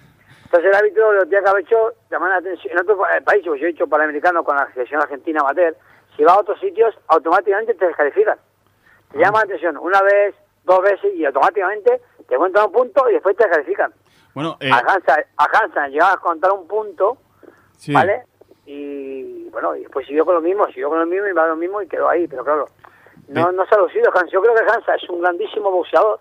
Entonces el árbitro lo tiene que haber hecho, llamar la atención. En otros pa- países, pues yo he hecho panamericano con la selección argentina amateur, si va a otros sitios, automáticamente te descalifican. Te llaman la atención una vez, dos veces y automáticamente te cuentan un punto y después te descalifican. Bueno, eh, A Hansa, a Hansa llegaba a contar un punto sí. ¿vale? Y bueno, y después siguió con lo mismo, siguió con lo mismo y va lo mismo y quedó ahí, pero claro, no, no se ha lucido Hansa. Yo creo que Hansa es un grandísimo boxeador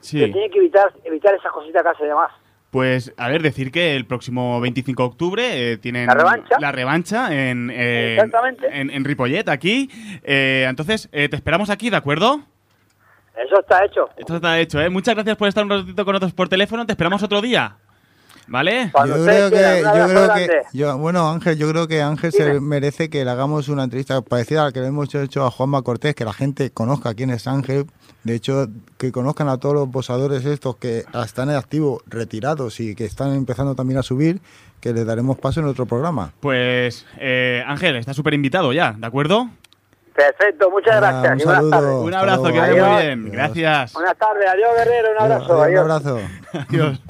que tiene que evitar evitar esas cositas que hace de más. Pues, a ver, decir que el próximo 25 de octubre eh, tienen La revancha. la revancha en, eh, Exactamente. en, en Ripollet, aquí. Eh, entonces, eh, te esperamos aquí, ¿de acuerdo? Eso está hecho. Esto está hecho, ¿eh? Muchas gracias por estar un ratito con nosotros por teléfono. Te esperamos otro día. ¿Vale? Cuando Yo creo que, yo creo que, yo- bueno, Ángel, yo creo que Ángel se merece que le hagamos una entrevista parecida a la que le hemos hecho a Juanma Cortés, que la gente conozca quién es Ángel. De hecho, que conozcan a todos los posadores estos que están en activo, retirados y que están empezando también a subir, que les daremos paso en otro programa. Pues, eh, Ángel, está súper invitado ya, ¿de acuerdo? Perfecto, muchas gracias. un saludo. abrazo, que vaya muy bien. Adiós. Gracias. Buenas tardes, adiós Guerrero, un abrazo. Un adiós. abrazo. Adiós.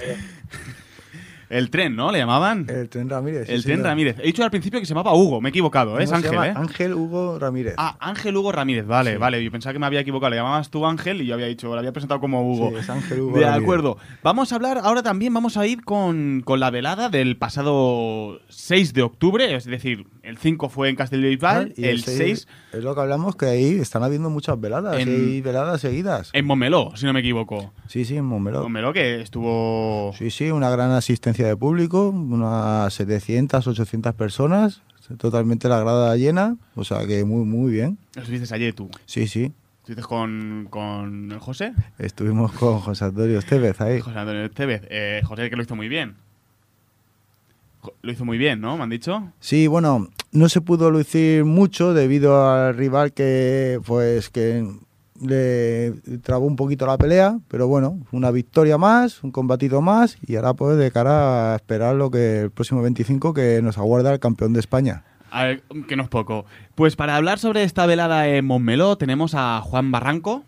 El tren, ¿no? ¿Le llamaban? El tren Ramírez. sí, El tren señor. Ramírez. He dicho al principio que se llamaba Hugo, me he equivocado, ¿eh? es ¿Cómo se Ángel, llama? ¿eh? Ángel Hugo Ramírez. Ah, Ángel Hugo Ramírez, vale, Sí. vale. Yo pensaba que me había equivocado. Le llamabas tú Ángel y yo había dicho, lo había presentado como Hugo. Sí, es Ángel Hugo De Ramírez. acuerdo. Vamos a hablar, ahora también vamos a ir con, con la velada del pasado 6 de octubre, es decir, el 5 fue en Castellbisbal, Y el seis 6 Es lo que hablamos, que ahí están habiendo muchas veladas, En- hay veladas seguidas. en Montmeló, si no me equivoco. Sí, sí, en Montmeló. Montmeló que estuvo... Sí, sí, una gran asistencia de público, unas 700, 800 personas, totalmente la grada llena, o sea que muy, muy bien. Estuviste ayer tú. Sí, sí, ¿Estuviste con, con José? estuvimos con José Antonio Estevez ahí. José Antonio Estevez. Eh, José que lo hizo muy bien. Lo hizo muy bien, ¿no? ¿Me han dicho? Sí, bueno, no se pudo lucir mucho debido al rival que, pues, que le trabó un poquito la pelea, pero bueno, una victoria más, un combatito más y ahora pues de cara a esperar lo que el próximo 25 que nos aguarda el campeón de España. A ver, que no es poco. Pues para hablar sobre esta velada en Montmeló tenemos a Juan Barranco,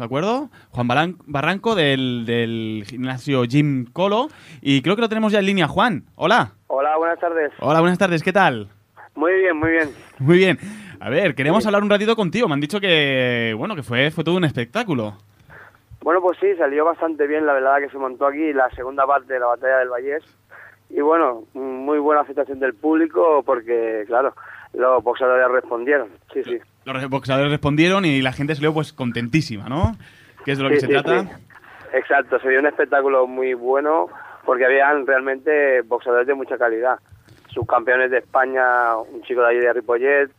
¿de acuerdo? Juan Baran- Barranco del, del gimnasio Jim Colo. Y creo que lo tenemos ya en línea. Juan, hola. Hola, buenas tardes. Hola, buenas tardes, ¿qué tal? Muy bien, muy bien. Muy bien. A ver, queremos hablar un ratito contigo. Me han dicho que, bueno, que fue, fue todo un espectáculo. Bueno, pues sí, salió bastante bien la velada que se montó aquí, la segunda parte de la batalla del Vallés. Y bueno, muy buena aceptación del público porque, claro, los boxeadores respondieron. Sí, sí. Los boxeadores respondieron y la gente salió pues contentísima, ¿no? Que es de lo que se sí, trata. sí. Exacto, se dio un espectáculo muy bueno porque habían realmente boxeadores de mucha calidad. Subcampeones de España, un chico de allí de Ripollet,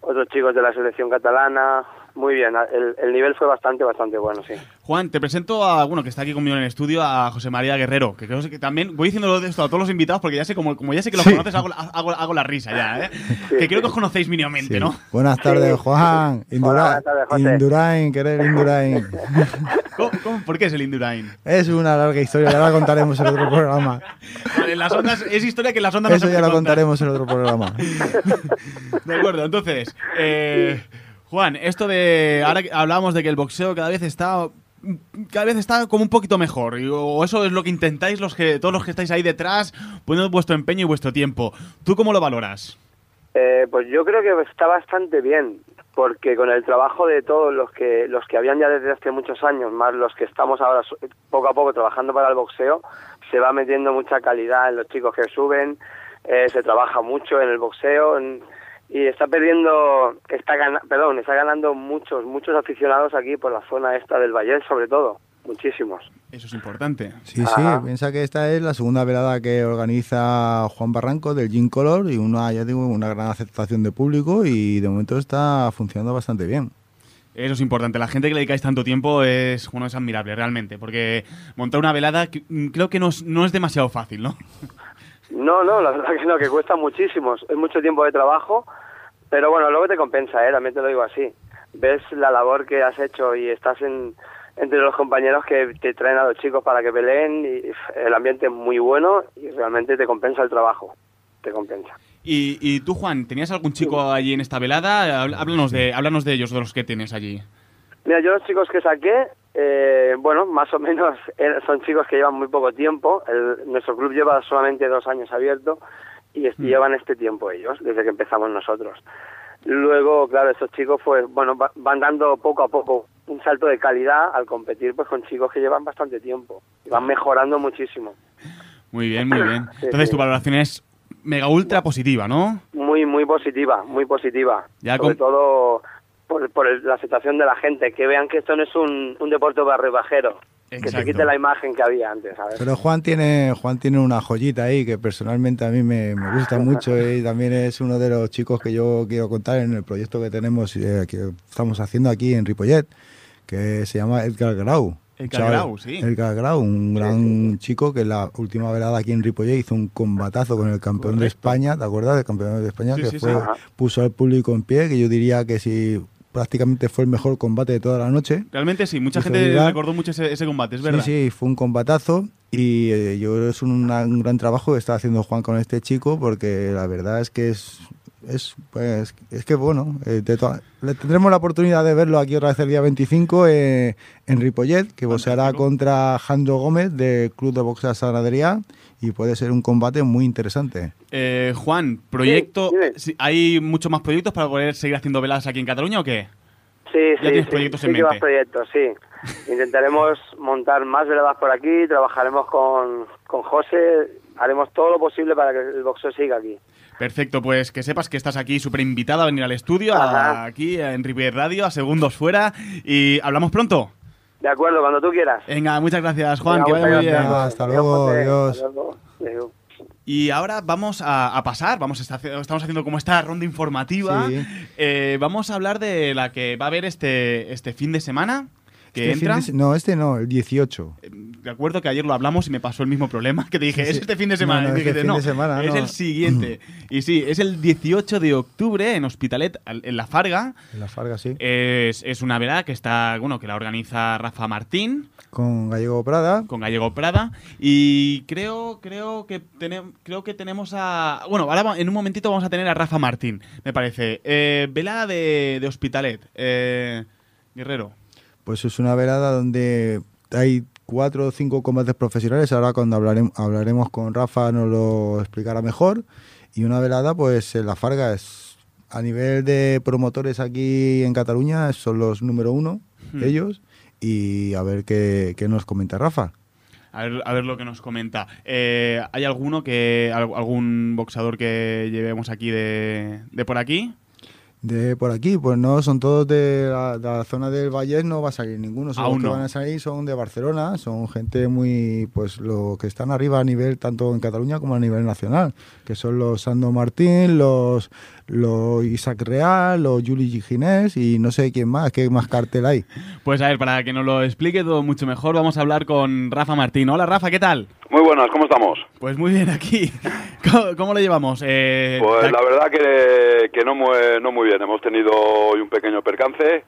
otros chicos de la selección catalana. Muy bien, el, el nivel fue bastante, bastante bueno, sí. Juan, te presento a, bueno, que está aquí conmigo en el estudio, a José María Guerrero, que creo que también voy diciéndolo de esto a todos los invitados porque ya sé, como, como ya sé que los Sí. conoces, hago, la- hago, hago la risa ya, ¿eh? Que creo que os conocéis mínimamente, Sí. ¿no? Buenas tardes. Juan. Indura- buenas tardes, José. Indurain, que eres Indurain. ¿Cómo, cómo- por qué es el Indurain? es una larga historia, ya la contaremos en otro programa. Vale, las ondas, es historia que en las ondas no Eso se ya lo contar. contaremos en otro programa. De acuerdo, entonces, eh, Juan, esto de. Ahora hablábamos de que el boxeo cada vez está. Cada vez está como un poquito mejor. O eso es lo que intentáis los que todos los que estáis ahí detrás, poniendo vuestro empeño y vuestro tiempo. ¿Tú cómo lo valoras? Eh, pues yo creo que está bastante bien, porque con el trabajo de todos los que los que habían ya desde hace muchos años, más los que estamos ahora poco a poco trabajando para el boxeo, se va metiendo mucha calidad en los chicos que suben, eh, se trabaja mucho en el boxeo en- y está perdiendo, está gana- perdón, está ganando muchos muchos aficionados aquí por la zona esta del Valle, sobre todo, muchísimos. Eso es importante. Sí, sí, Ajá. piensa que esta es la segunda velada que organiza Juan Barranco del Gin Color y una, ya digo, una gran aceptación de público y de momento está funcionando bastante bien. Eso es importante. La gente que le dedicáis tanto tiempo es, bueno, es admirable, realmente. Porque montar una velada mm, creo que no es, no es demasiado fácil, ¿no? No, no, la verdad que no, que cuesta muchísimo, es mucho tiempo de trabajo, pero bueno, luego te compensa, ¿eh? también te lo digo así. Ves la labor que has hecho y estás en, entre los compañeros que te traen a los chicos para que peleen y el ambiente es muy bueno y realmente te compensa el trabajo, te compensa. Y, y tú, Juan, ¿tenías algún chico allí en esta velada? Háblanos de, háblanos de ellos, de los que tienes allí. Mira, yo los chicos que saqué, eh, bueno, más o menos eh, son chicos que llevan muy poco tiempo. El- nuestro club lleva solamente dos años abierto y es- llevan este tiempo ellos, desde que empezamos nosotros. Luego, claro, estos chicos pues, bueno, va- van dando poco a poco un salto de calidad al competir pues con chicos que llevan bastante tiempo y van mejorando muchísimo. Muy bien, muy bien. Sí, Entonces sí. tu valoración es mega ultra positiva, ¿no? Muy, muy positiva, muy positiva. Ya Sobre con- todo por, por el- la aceptación de la gente, que vean que esto no es un, un deporte barrebajero, que se quite la imagen que había antes, ¿sabes? Pero Juan tiene, Juan tiene una joyita ahí que personalmente a mí me, me gusta mucho y también es uno de los chicos que yo quiero contar en el proyecto que tenemos, eh, que estamos haciendo aquí en Ripollet, que se llama Edgar Grau. Edgar Grau, sí. Edgar Grau, un gran chico que en la última velada aquí en Ripollet hizo un combatazo con el campeón de. España, ¿te acuerdas del campeón de España? Sí, que sí, fue, sí. Ajá. puso al público en pie, que yo diría que si prácticamente fue el mejor combate de toda la noche. Realmente sí, mucha gente llegar- recordó mucho ese, ese combate, es verdad. Sí, sí, fue un combatazo y eh, yo creo que es un, un gran trabajo que está haciendo Juan con este chico porque la verdad es que es, es, pues, es que bueno, eh, le tendremos la oportunidad de verlo aquí otra vez el día 25 eh, en Ripollet, que boxeará contra Jandro Gómez del Club de Boxeo San Adrià y puede ser un combate muy interesante. Eh, Juan, proyecto. sí, ¿Hay muchos más proyectos para poder seguir haciendo veladas aquí en Cataluña o qué? Sí, Ya sí, tienes sí, proyectos sí en que más mente. proyectos, sí. Intentaremos montar más veladas por aquí, trabajaremos con, con José, haremos todo lo posible para que el boxeo siga aquí. Perfecto, pues que sepas que estás aquí súper invitada a venir al estudio, a- aquí en Rivier Radio, a Segundos Fuera, y hablamos pronto. De acuerdo, cuando tú quieras. Venga, muchas gracias, Juan, Venga, que vaya muy bien. Venga, hasta luego, adiós. Y ahora vamos a, a pasar, vamos a estar- estamos haciendo como esta ronda informativa. Sí. Eh, vamos a hablar de la que va a haber este, este fin de semana, que Este entra. de no, este no, el 18. De acuerdo que ayer lo hablamos y me pasó el mismo problema, que te dije, Sí, es este fin de semana. no, y me dijiste, fin no, de semana, es el siguiente. y sí, es el 18 de octubre en Hospitalet, al- en La Farga. En la Farga, sí. Es, es una velada que está, bueno, que la organiza Rafa Martín Con Gallego Prada. con Gallego Prada y creo creo que tenem- creo que tenemos a bueno ahora en un momentito vamos a tener a Rafa Martín me parece Eh, velada de, de Hospitalet eh, Guerrero Pues es una velada donde hay cuatro o cinco combates profesionales. Ahora cuando hablaremos, hablaremos con Rafa nos lo explicará mejor. Y una velada, pues en la Farga es a nivel de promotores aquí en Cataluña son los número uno Hmm. ellos. Y a ver qué, qué nos comenta Rafa. a ver, a ver lo que nos comenta Eh, hay alguno que al- algún boxeador que llevemos aquí de, de por aquí De por aquí, pues no, son todos de la, de la zona del Valle, no va a salir ninguno. Son Aún los que no. van a salir son de Barcelona, son gente muy, pues lo que están arriba a nivel tanto en Cataluña como a nivel nacional, que son los Sando Martín, los, los Isaac Real, los Juli Ginés y no sé quién más, qué más cartel hay. pues a ver para que nos lo explique todo mucho mejor vamos a hablar con Rafa Martín hola Rafa qué tal Muy buenas, ¿cómo estamos? pues muy bien aquí ¿cómo, cómo lo llevamos Eh, Pues la verdad que, que no, muy, no muy bien. Hemos tenido hoy un pequeño percance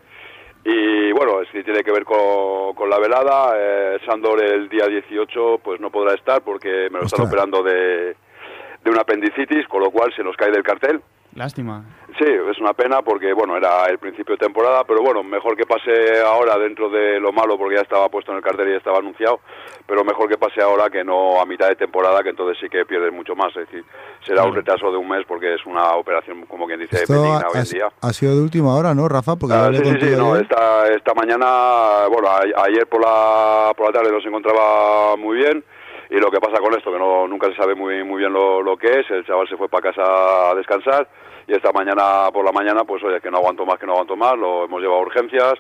y bueno, es que tiene que ver con, con la velada. Eh, Sandor el día 18 pues no podrá estar porque me lo están operando de, de una apendicitis, con lo cual se nos cae del cartel. Lástima Sí, es una pena porque, bueno, era el principio de temporada, pero bueno, mejor que pase ahora dentro de lo malo porque ya estaba puesto en el cartel y ya estaba anunciado, pero mejor que pase ahora que no a mitad de temporada, que entonces sí que pierdes mucho más, es decir, será un retraso de un mes porque es una operación, como quien dice, Esto benigna ha, hoy en día. ha sido de última hora, ¿no, Rafa? Porque Ah, sí, sí, sí, no, esta, esta mañana, bueno, a- ayer por la, por la tarde no se encontraba muy bien y lo que pasa con esto, que no, nunca se sabe muy, muy bien lo, lo que es, el chaval se fue para casa a descansar y esta mañana por la mañana, pues oye, que no aguanto más, que no aguanto más, lo hemos llevado a urgencias,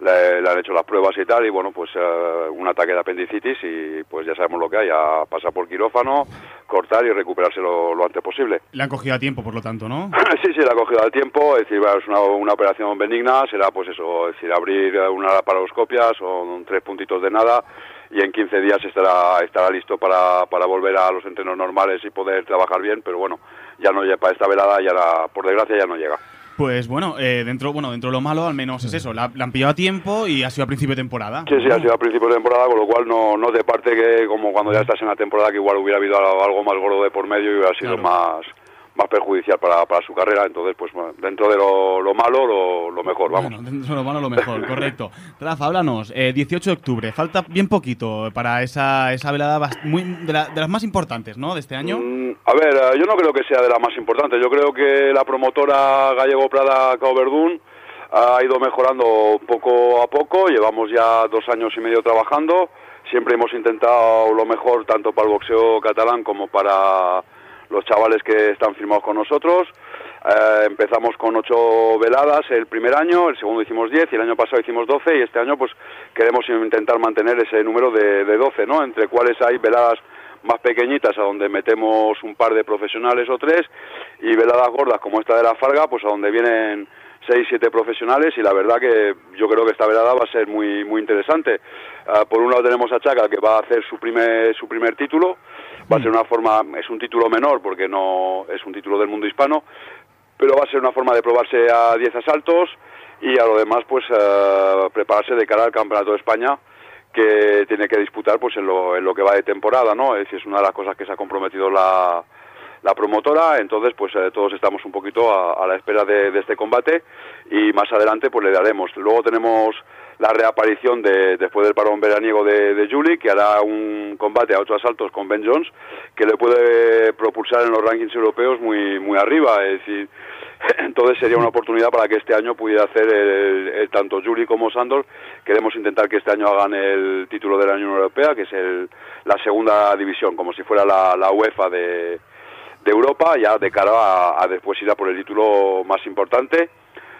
le, le han hecho las pruebas y tal y bueno, pues eh, un ataque de apendicitis y pues ya sabemos lo que hay, a pasar por quirófano, cortar y recuperarse lo- lo antes posible. le han cogido a tiempo por lo tanto ¿no? Sí, sí, la ha cogido al tiempo, es decir, va, es una, una operación benigna, será pues eso, es decir, abrir una laparoscopia, son tres puntitos de nada y en 15 días estará estará listo para, para volver a los entrenos normales y poder trabajar bien, pero bueno, ya no llega para esta velada, ya la- por desgracia ya no llega. Pues bueno, eh, dentro, bueno, dentro de lo malo, al menos es eso. La, la han pillado a tiempo y ha sido a principio de temporada. Sí, sí, ha sido a principio de temporada, con lo cual no, no te parte que como cuando ya estás en la temporada que igual hubiera habido algo algo más gordo de por medio y hubiera sido Claro. más más perjudicial para, para su carrera, entonces pues bueno, dentro de lo, lo malo, lo, lo mejor, vamos. Bueno, dentro de lo malo, lo mejor, correcto. Rafa, háblanos. eh, 18 de octubre, falta bien poquito para esa, esa velada muy, de, la- de las más importantes, ¿no? De este año. Mm, A ver, eh, yo no creo que sea de la más importante. Yo creo que la promotora Gallego Prada Cao Verdún ha ido mejorando poco a poco. Llevamos ya dos años y medio trabajando. Siempre hemos intentado lo mejor tanto para el boxeo catalán como para los chavales que están firmados con nosotros. Eh, empezamos con ocho veladas el primer año, el segundo hicimos diez y el año pasado hicimos doce y este año pues queremos intentar mantener ese número de, doce, ¿no? Entre cuales hay veladas más pequeñitas a donde metemos un par de profesionales o tres y veladas gordas como esta de la Farga pues a donde vienen seis, siete profesionales y la verdad que yo creo que esta velada va a ser muy muy interesante. Ah, por un lado tenemos a Chaca que va a hacer su primer su primer título, va a ser una forma es un título menor porque no es un título del mundo hispano, pero va a ser una forma de probarse a 10 asaltos y a lo demás pues ah, prepararse de cara al Campeonato de España que tiene que disputar pues en lo, en lo que va de temporada, ¿no? Es decir, es una de las cosas que se ha comprometido la, la promotora, entonces pues eh, todos estamos un poquito a, a la espera de, de este combate y más adelante pues le daremos. Luego tenemos la reaparición de, después del parón veraniego de, de Julie, que hará un combate a ocho asaltos con Ben Jones, que le puede propulsar en los rankings europeos muy, muy arriba, es decir, entonces sería una oportunidad para que este año pudiera hacer el, el- tanto Julie como Sandor. Queremos intentar que este año hagan el título de la Unión Europea, que es el, la segunda división, como si fuera la, UEFA de, de Europa, ya de cara a, a después ir a por el título más importante.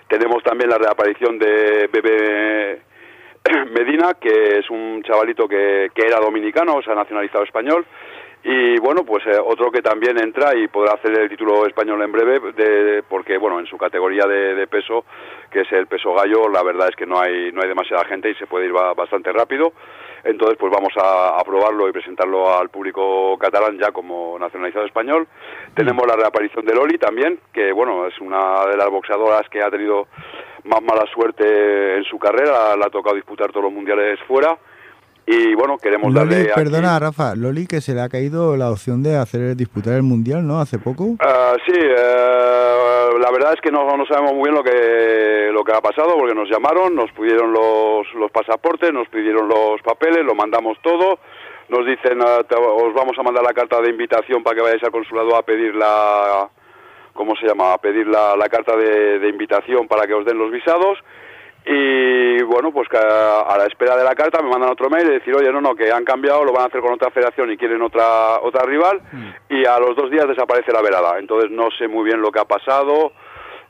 Tenemos también la reaparición de Bebe Medina, que es un chavalito que, que era dominicano, se ha nacionalizado español. Y bueno, pues eh, otro que también entra y podrá hacer el título español en breve, de, porque bueno, en su categoría de, de peso, que es el peso gallo, la verdad es que no hay, no hay demasiada gente y se puede ir ba- bastante rápido. Entonces, pues vamos a, a probarlo y presentarlo al público catalán ya como nacionalizado español. Tenemos la reaparición de Loli también, que bueno, es una de las boxeadoras que ha tenido más mala suerte en su carrera, le ha tocado disputar todos los mundiales fuera. Y bueno, queremos Loli, darle aquí- perdona, Rafa, Loli, que se le ha caído la opción de hacer disputar el mundial, ¿no? Hace poco. Ah, sí, eh, la verdad es que no, no sabemos muy bien lo que lo que ha pasado porque nos llamaron, nos pidieron los, los pasaportes, nos pidieron los papeles, lo mandamos todo, nos dicen ah, os vamos a mandar la carta de invitación para que vayáis al consulado a pedir la ¿cómo se llama? a pedir la, la carta de, de invitación para que os den los visados y bueno, pues que a, a la espera de la carta me mandan otro mail y decir, oye, no, no, que han cambiado, lo van a hacer con otra federación y quieren otra otra rival y a los dos días desaparece la velada. Entonces no sé muy bien lo que ha pasado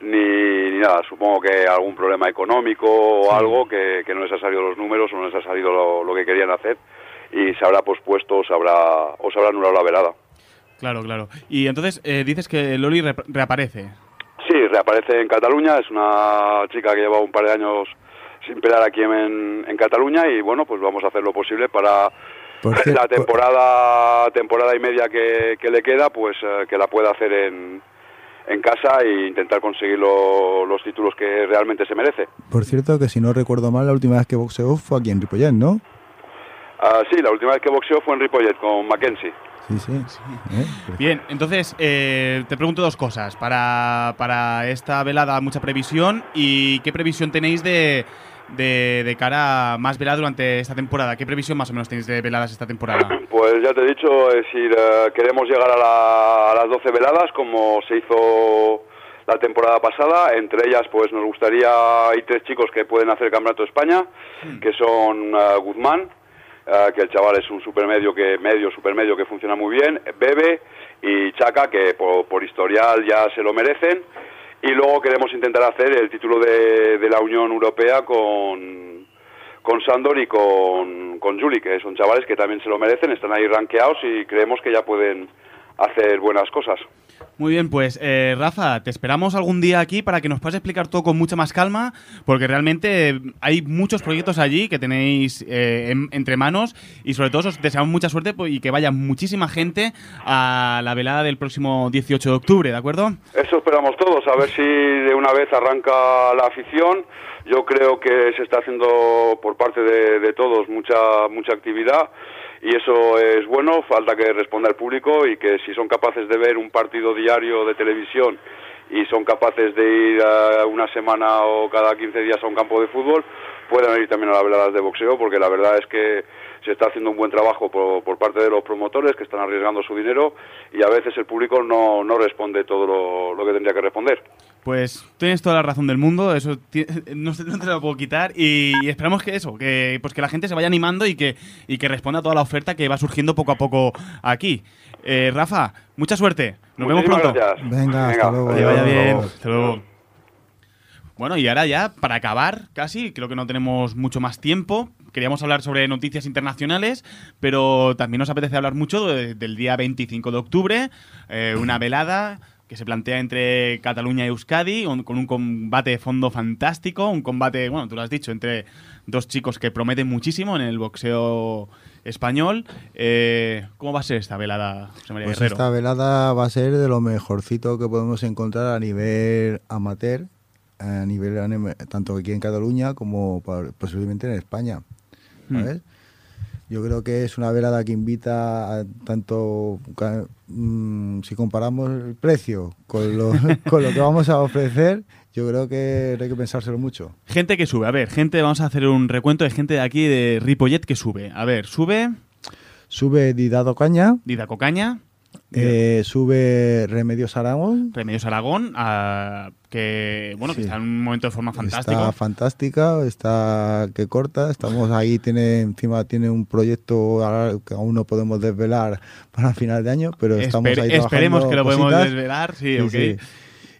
ni, ni nada. Supongo que algún problema económico o algo que, que no les ha salido los números o no les ha salido lo, lo que querían hacer y se habrá pospuesto o se habrá, o se habrá anulado la velada. Claro, claro. Y entonces eh, dices que Loli reaparece. Reaparece en Cataluña, es una chica que lleva un par de años sin pelear aquí en, en Cataluña y bueno, pues vamos a hacer lo posible para la temporada temporada y media que, que le queda, pues eh, que la pueda hacer en, en casa e intentar conseguir lo- los títulos que realmente se merece. Por cierto, que si no recuerdo mal, la última vez que boxeó fue aquí en Ripollet, ¿no? Ah, sí, la última vez que boxeó fue en Ripollet con Mackenzie. Sí, sí. ¿Eh? Bien, entonces eh, te pregunto dos cosas. Para, para esta velada, mucha previsión. ¿Y qué previsión tenéis de, de, de cara a más velada durante esta temporada? ¿Qué previsión más o menos tenéis de veladas esta temporada? Pues ya te he dicho, es decir, eh, queremos llegar a, la- a las 12 veladas como se hizo la temporada pasada. Entre ellas, pues nos gustaría, hay tres chicos que pueden hacer el Campeonato de España, que son eh, Guzmán, eh, que el chaval es un supermedio que medio supermedio que funciona muy bien, Bebe y Chaca que por, por historial ya se lo merecen y luego queremos intentar hacer el título de, de la Unión Europea con con Sandor y con, con Juli, que son chavales que también se lo merecen, están ahí rankeados y creemos que ya pueden hacer buenas cosas. Muy bien, pues eh, Rafa, te esperamos algún día aquí para que nos puedas explicar todo con mucha más calma, porque realmente eh, hay muchos proyectos allí que tenéis eh, en- entre manos y sobre todo os deseamos mucha suerte pues, y que vaya muchísima gente a la velada del próximo 18 de octubre, ¿de acuerdo? Eso esperamos todos, a ver si de una vez arranca la afición. Yo creo que se está haciendo por parte de, de todos mucha mucha actividad y eso es bueno. Falta que responda el público y que si son capaces de ver un partido diario de televisión y son capaces de ir una semana o cada 15 días a un campo de fútbol, puedan ir también a las veladas de boxeo, porque la verdad es que se está haciendo un buen trabajo por, parte de los promotores que están arriesgando su dinero y a veces el público no, no responde todo lo que tendría que responder. Pues tienes toda la razón del mundo, eso no, te- no te lo puedo quitar y, y esperamos que eso, que pues que la gente se vaya animando y que, y que responda a toda la oferta que va surgiendo poco a poco aquí. Eh, Rafa, mucha suerte, nos vemos pronto. gracias. Venga, hasta luego. Que vaya Hasta bien, luego. hasta luego. Bueno, y ahora ya, para acabar casi, creo que no tenemos mucho más tiempo. Queríamos hablar sobre noticias internacionales, pero también nos apetece hablar mucho de- del día 25 de octubre, eh, una velada que se plantea entre Cataluña y Euskadi, con un combate de fondo fantástico, un combate, bueno, tú lo has dicho, entre dos chicos que prometen muchísimo en el boxeo español. Eh, ¿Cómo va a ser esta velada, José María Pues Guerrero? esta velada va a ser de lo mejorcito que podemos encontrar a nivel amateur, a nivel tanto aquí en Cataluña como posiblemente en España. Hmm. ¿sabes? Yo creo que es una velada que invita a tanto, mm, si comparamos el precio con lo, con lo que vamos a ofrecer, yo creo que hay que pensárselo mucho. Gente que sube, a ver, gente, vamos a hacer un recuento de gente de aquí de Ripollet que sube. A ver, sube Sube Didado Caña, Dida Cocaña, eh, sube Remedios Aragón, Remedios Aragón, ah, que bueno, que Sí. está en un momento de forma fantástico. Está fantástica, está que corta, estamos ahí, tiene encima tiene un proyecto que aún no podemos desvelar para final de año, pero estamos Esper- ahí esperemos que lo podemos desvelar, sí, ok.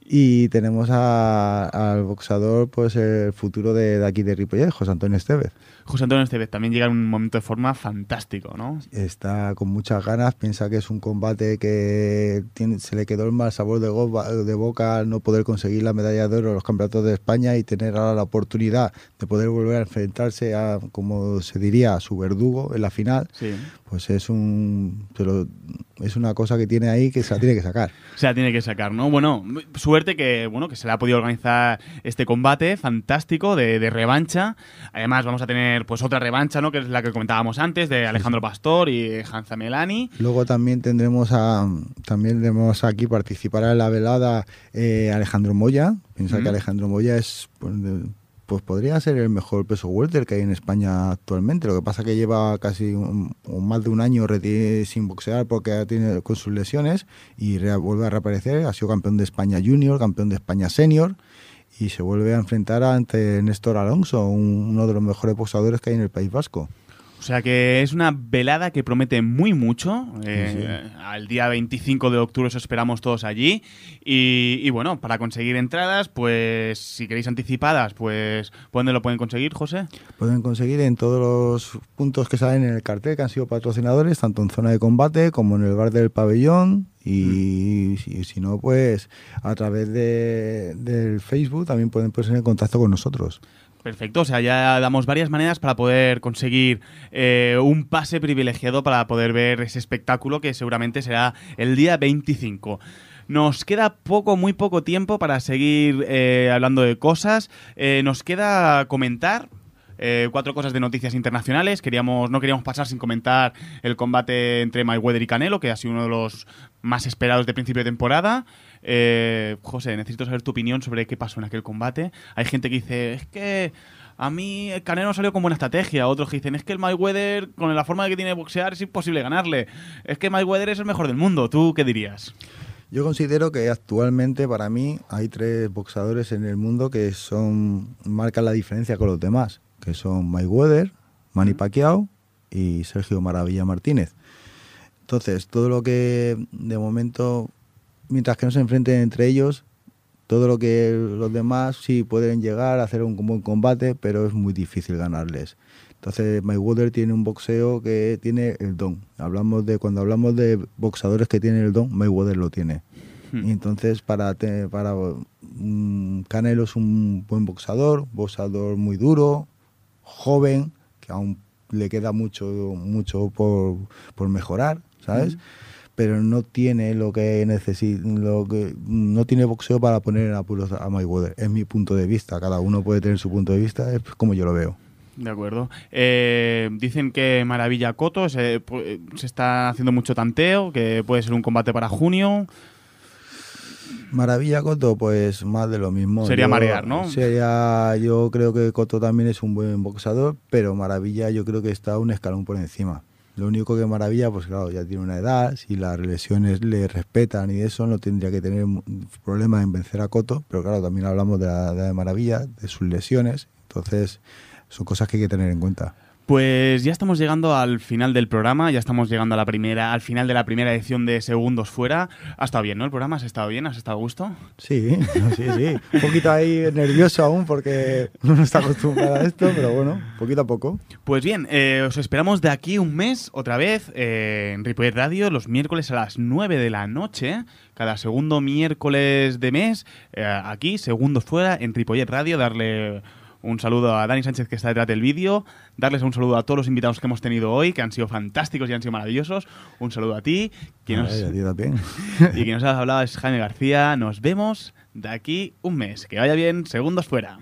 Y tenemos a- al boxador, pues el futuro de, de aquí de Ripollet, José Antonio Estevez. José Antonio Estevez también llega en un momento de forma fantástico, ¿no? Está con muchas ganas, piensa que es un combate que tiene- se le quedó el mal sabor de, goba- de boca al no poder conseguir la medalla de oro en los campeonatos de España y tener ahora la oportunidad de poder volver a enfrentarse a, como se diría, a su verdugo en la final, Sí. pues es un pero es una cosa que tiene ahí que se la tiene que sacar. O sea, tiene que sacar, ¿no? Bueno, suerte que, bueno, que se le ha podido organizar este combate fantástico de, de revancha. Además, vamos a tener pues otra revancha, ¿no? Que es la que comentábamos antes, de Alejandro Pastor y Hanza Melani. Luego también tendremos a también tenemos aquí participará en la velada eh, Alejandro Moya. Piensa que Alejandro Moya es pues, de- pues podría ser el mejor peso welter que hay en España actualmente. Lo que pasa que lleva casi un- un- más de un año sin boxear porque tiene con sus lesiones y re- vuelve a reaparecer. Ha sido campeón de España junior, campeón de España senior y se vuelve a enfrentar ante Néstor Alonso, un- uno de los mejores boxeadores que hay en el País Vasco. O sea que es una velada que promete muy mucho. Eh, Al día 25 de octubre os esperamos todos allí. Y, y bueno, para conseguir entradas, pues si queréis anticipadas, pues ¿dónde lo pueden conseguir, José? Pueden conseguir en todos los puntos que salen en el cartel que han sido patrocinadores, tanto en zona de combate como en el bar del pabellón. Y si, no, pues a través de, del Facebook también pueden ponerse en contacto con nosotros. Perfecto, o sea, ya damos varias maneras para poder conseguir eh, un pase privilegiado para poder ver ese espectáculo que seguramente será el día 25. Nos queda poco, muy poco tiempo para seguir eh, hablando de cosas. Eh, nos queda comentar eh, cuatro cosas de noticias internacionales. Queríamos, no queríamos pasar sin comentar el combate entre Mayweather y Canelo, que ha sido uno de los más esperados de principio de temporada. Eh, José, necesito saber tu opinión sobre qué pasó en aquel combate. Hay gente que dice, es que a mí el Canelo salió con buena estrategia. Otros dicen, es que el Mayweather, con la forma que tiene de boxear, es imposible ganarle. Es que Mayweather es el mejor del mundo. ¿Tú qué dirías? Yo considero que actualmente para mí hay tres boxadores en el mundo que son marcan la diferencia con los demás, que son Mayweather, Manny Pacquiao y Sergio Maravilla Martínez. Entonces, todo lo que de momento, mientras que no se enfrenten entre ellos, todo lo que los demás sí pueden llegar a hacer un buen combate, pero es muy difícil ganarles. Entonces, Mayweather tiene un boxeo que tiene el don. Hablamos de cuando hablamos de boxadores que tienen el don, Mayweather lo tiene. Y entonces para te- para mm, Canelo es un buen boxador, boxador muy duro, joven, que aún le queda mucho mucho por, por mejorar, ¿sabes? Pero no tiene lo que necesita, lo que no tiene boxeo para poner en apuros a Mayweather. Es mi punto de vista. Cada uno puede tener su punto de vista, es como yo lo veo. De acuerdo. Eh, dicen que Maravilla Coto se, pu- se está haciendo mucho tanteo, que puede ser un combate para junio. Maravilla Coto, pues más de lo mismo. Sería Yo- marear, ¿no? Sería, yo creo que Coto también es un buen boxador, pero Maravilla yo creo que está un escalón por encima. Lo único que Maravilla, pues claro, ya tiene una edad, si las lesiones le respetan y eso, no tendría que tener mu- problema en vencer a Coto, pero claro, también hablamos de, la, de la Maravilla, de sus lesiones, entonces son cosas que hay que tener en cuenta. Pues ya estamos llegando al final del programa, ya estamos llegando a la primera, al final de la primera edición de Segundos Fuera. Ha estado bien, ¿no? El programa, ¿has estado bien? ¿Has estado a gusto? Sí, sí, sí. Un poquito ahí nervioso aún porque no está acostumbrado a esto, pero bueno, poquito a poco. Pues bien, eh, os esperamos de aquí un mes, otra vez, eh, en Ripollet Radio, los miércoles a las 9 de la noche, cada segundo miércoles de mes, eh, aquí, Segundos Fuera, en Ripollet Radio, darle un saludo a Dani Sánchez que está detrás del vídeo, darles un saludo a todos los invitados que hemos tenido hoy, que han sido fantásticos y han sido maravillosos. Un saludo a ti. Quien nos, Ay, a ti también. y quien nos ha hablado es Jaime García. Nos vemos de aquí un mes. Que vaya bien, segundos fuera.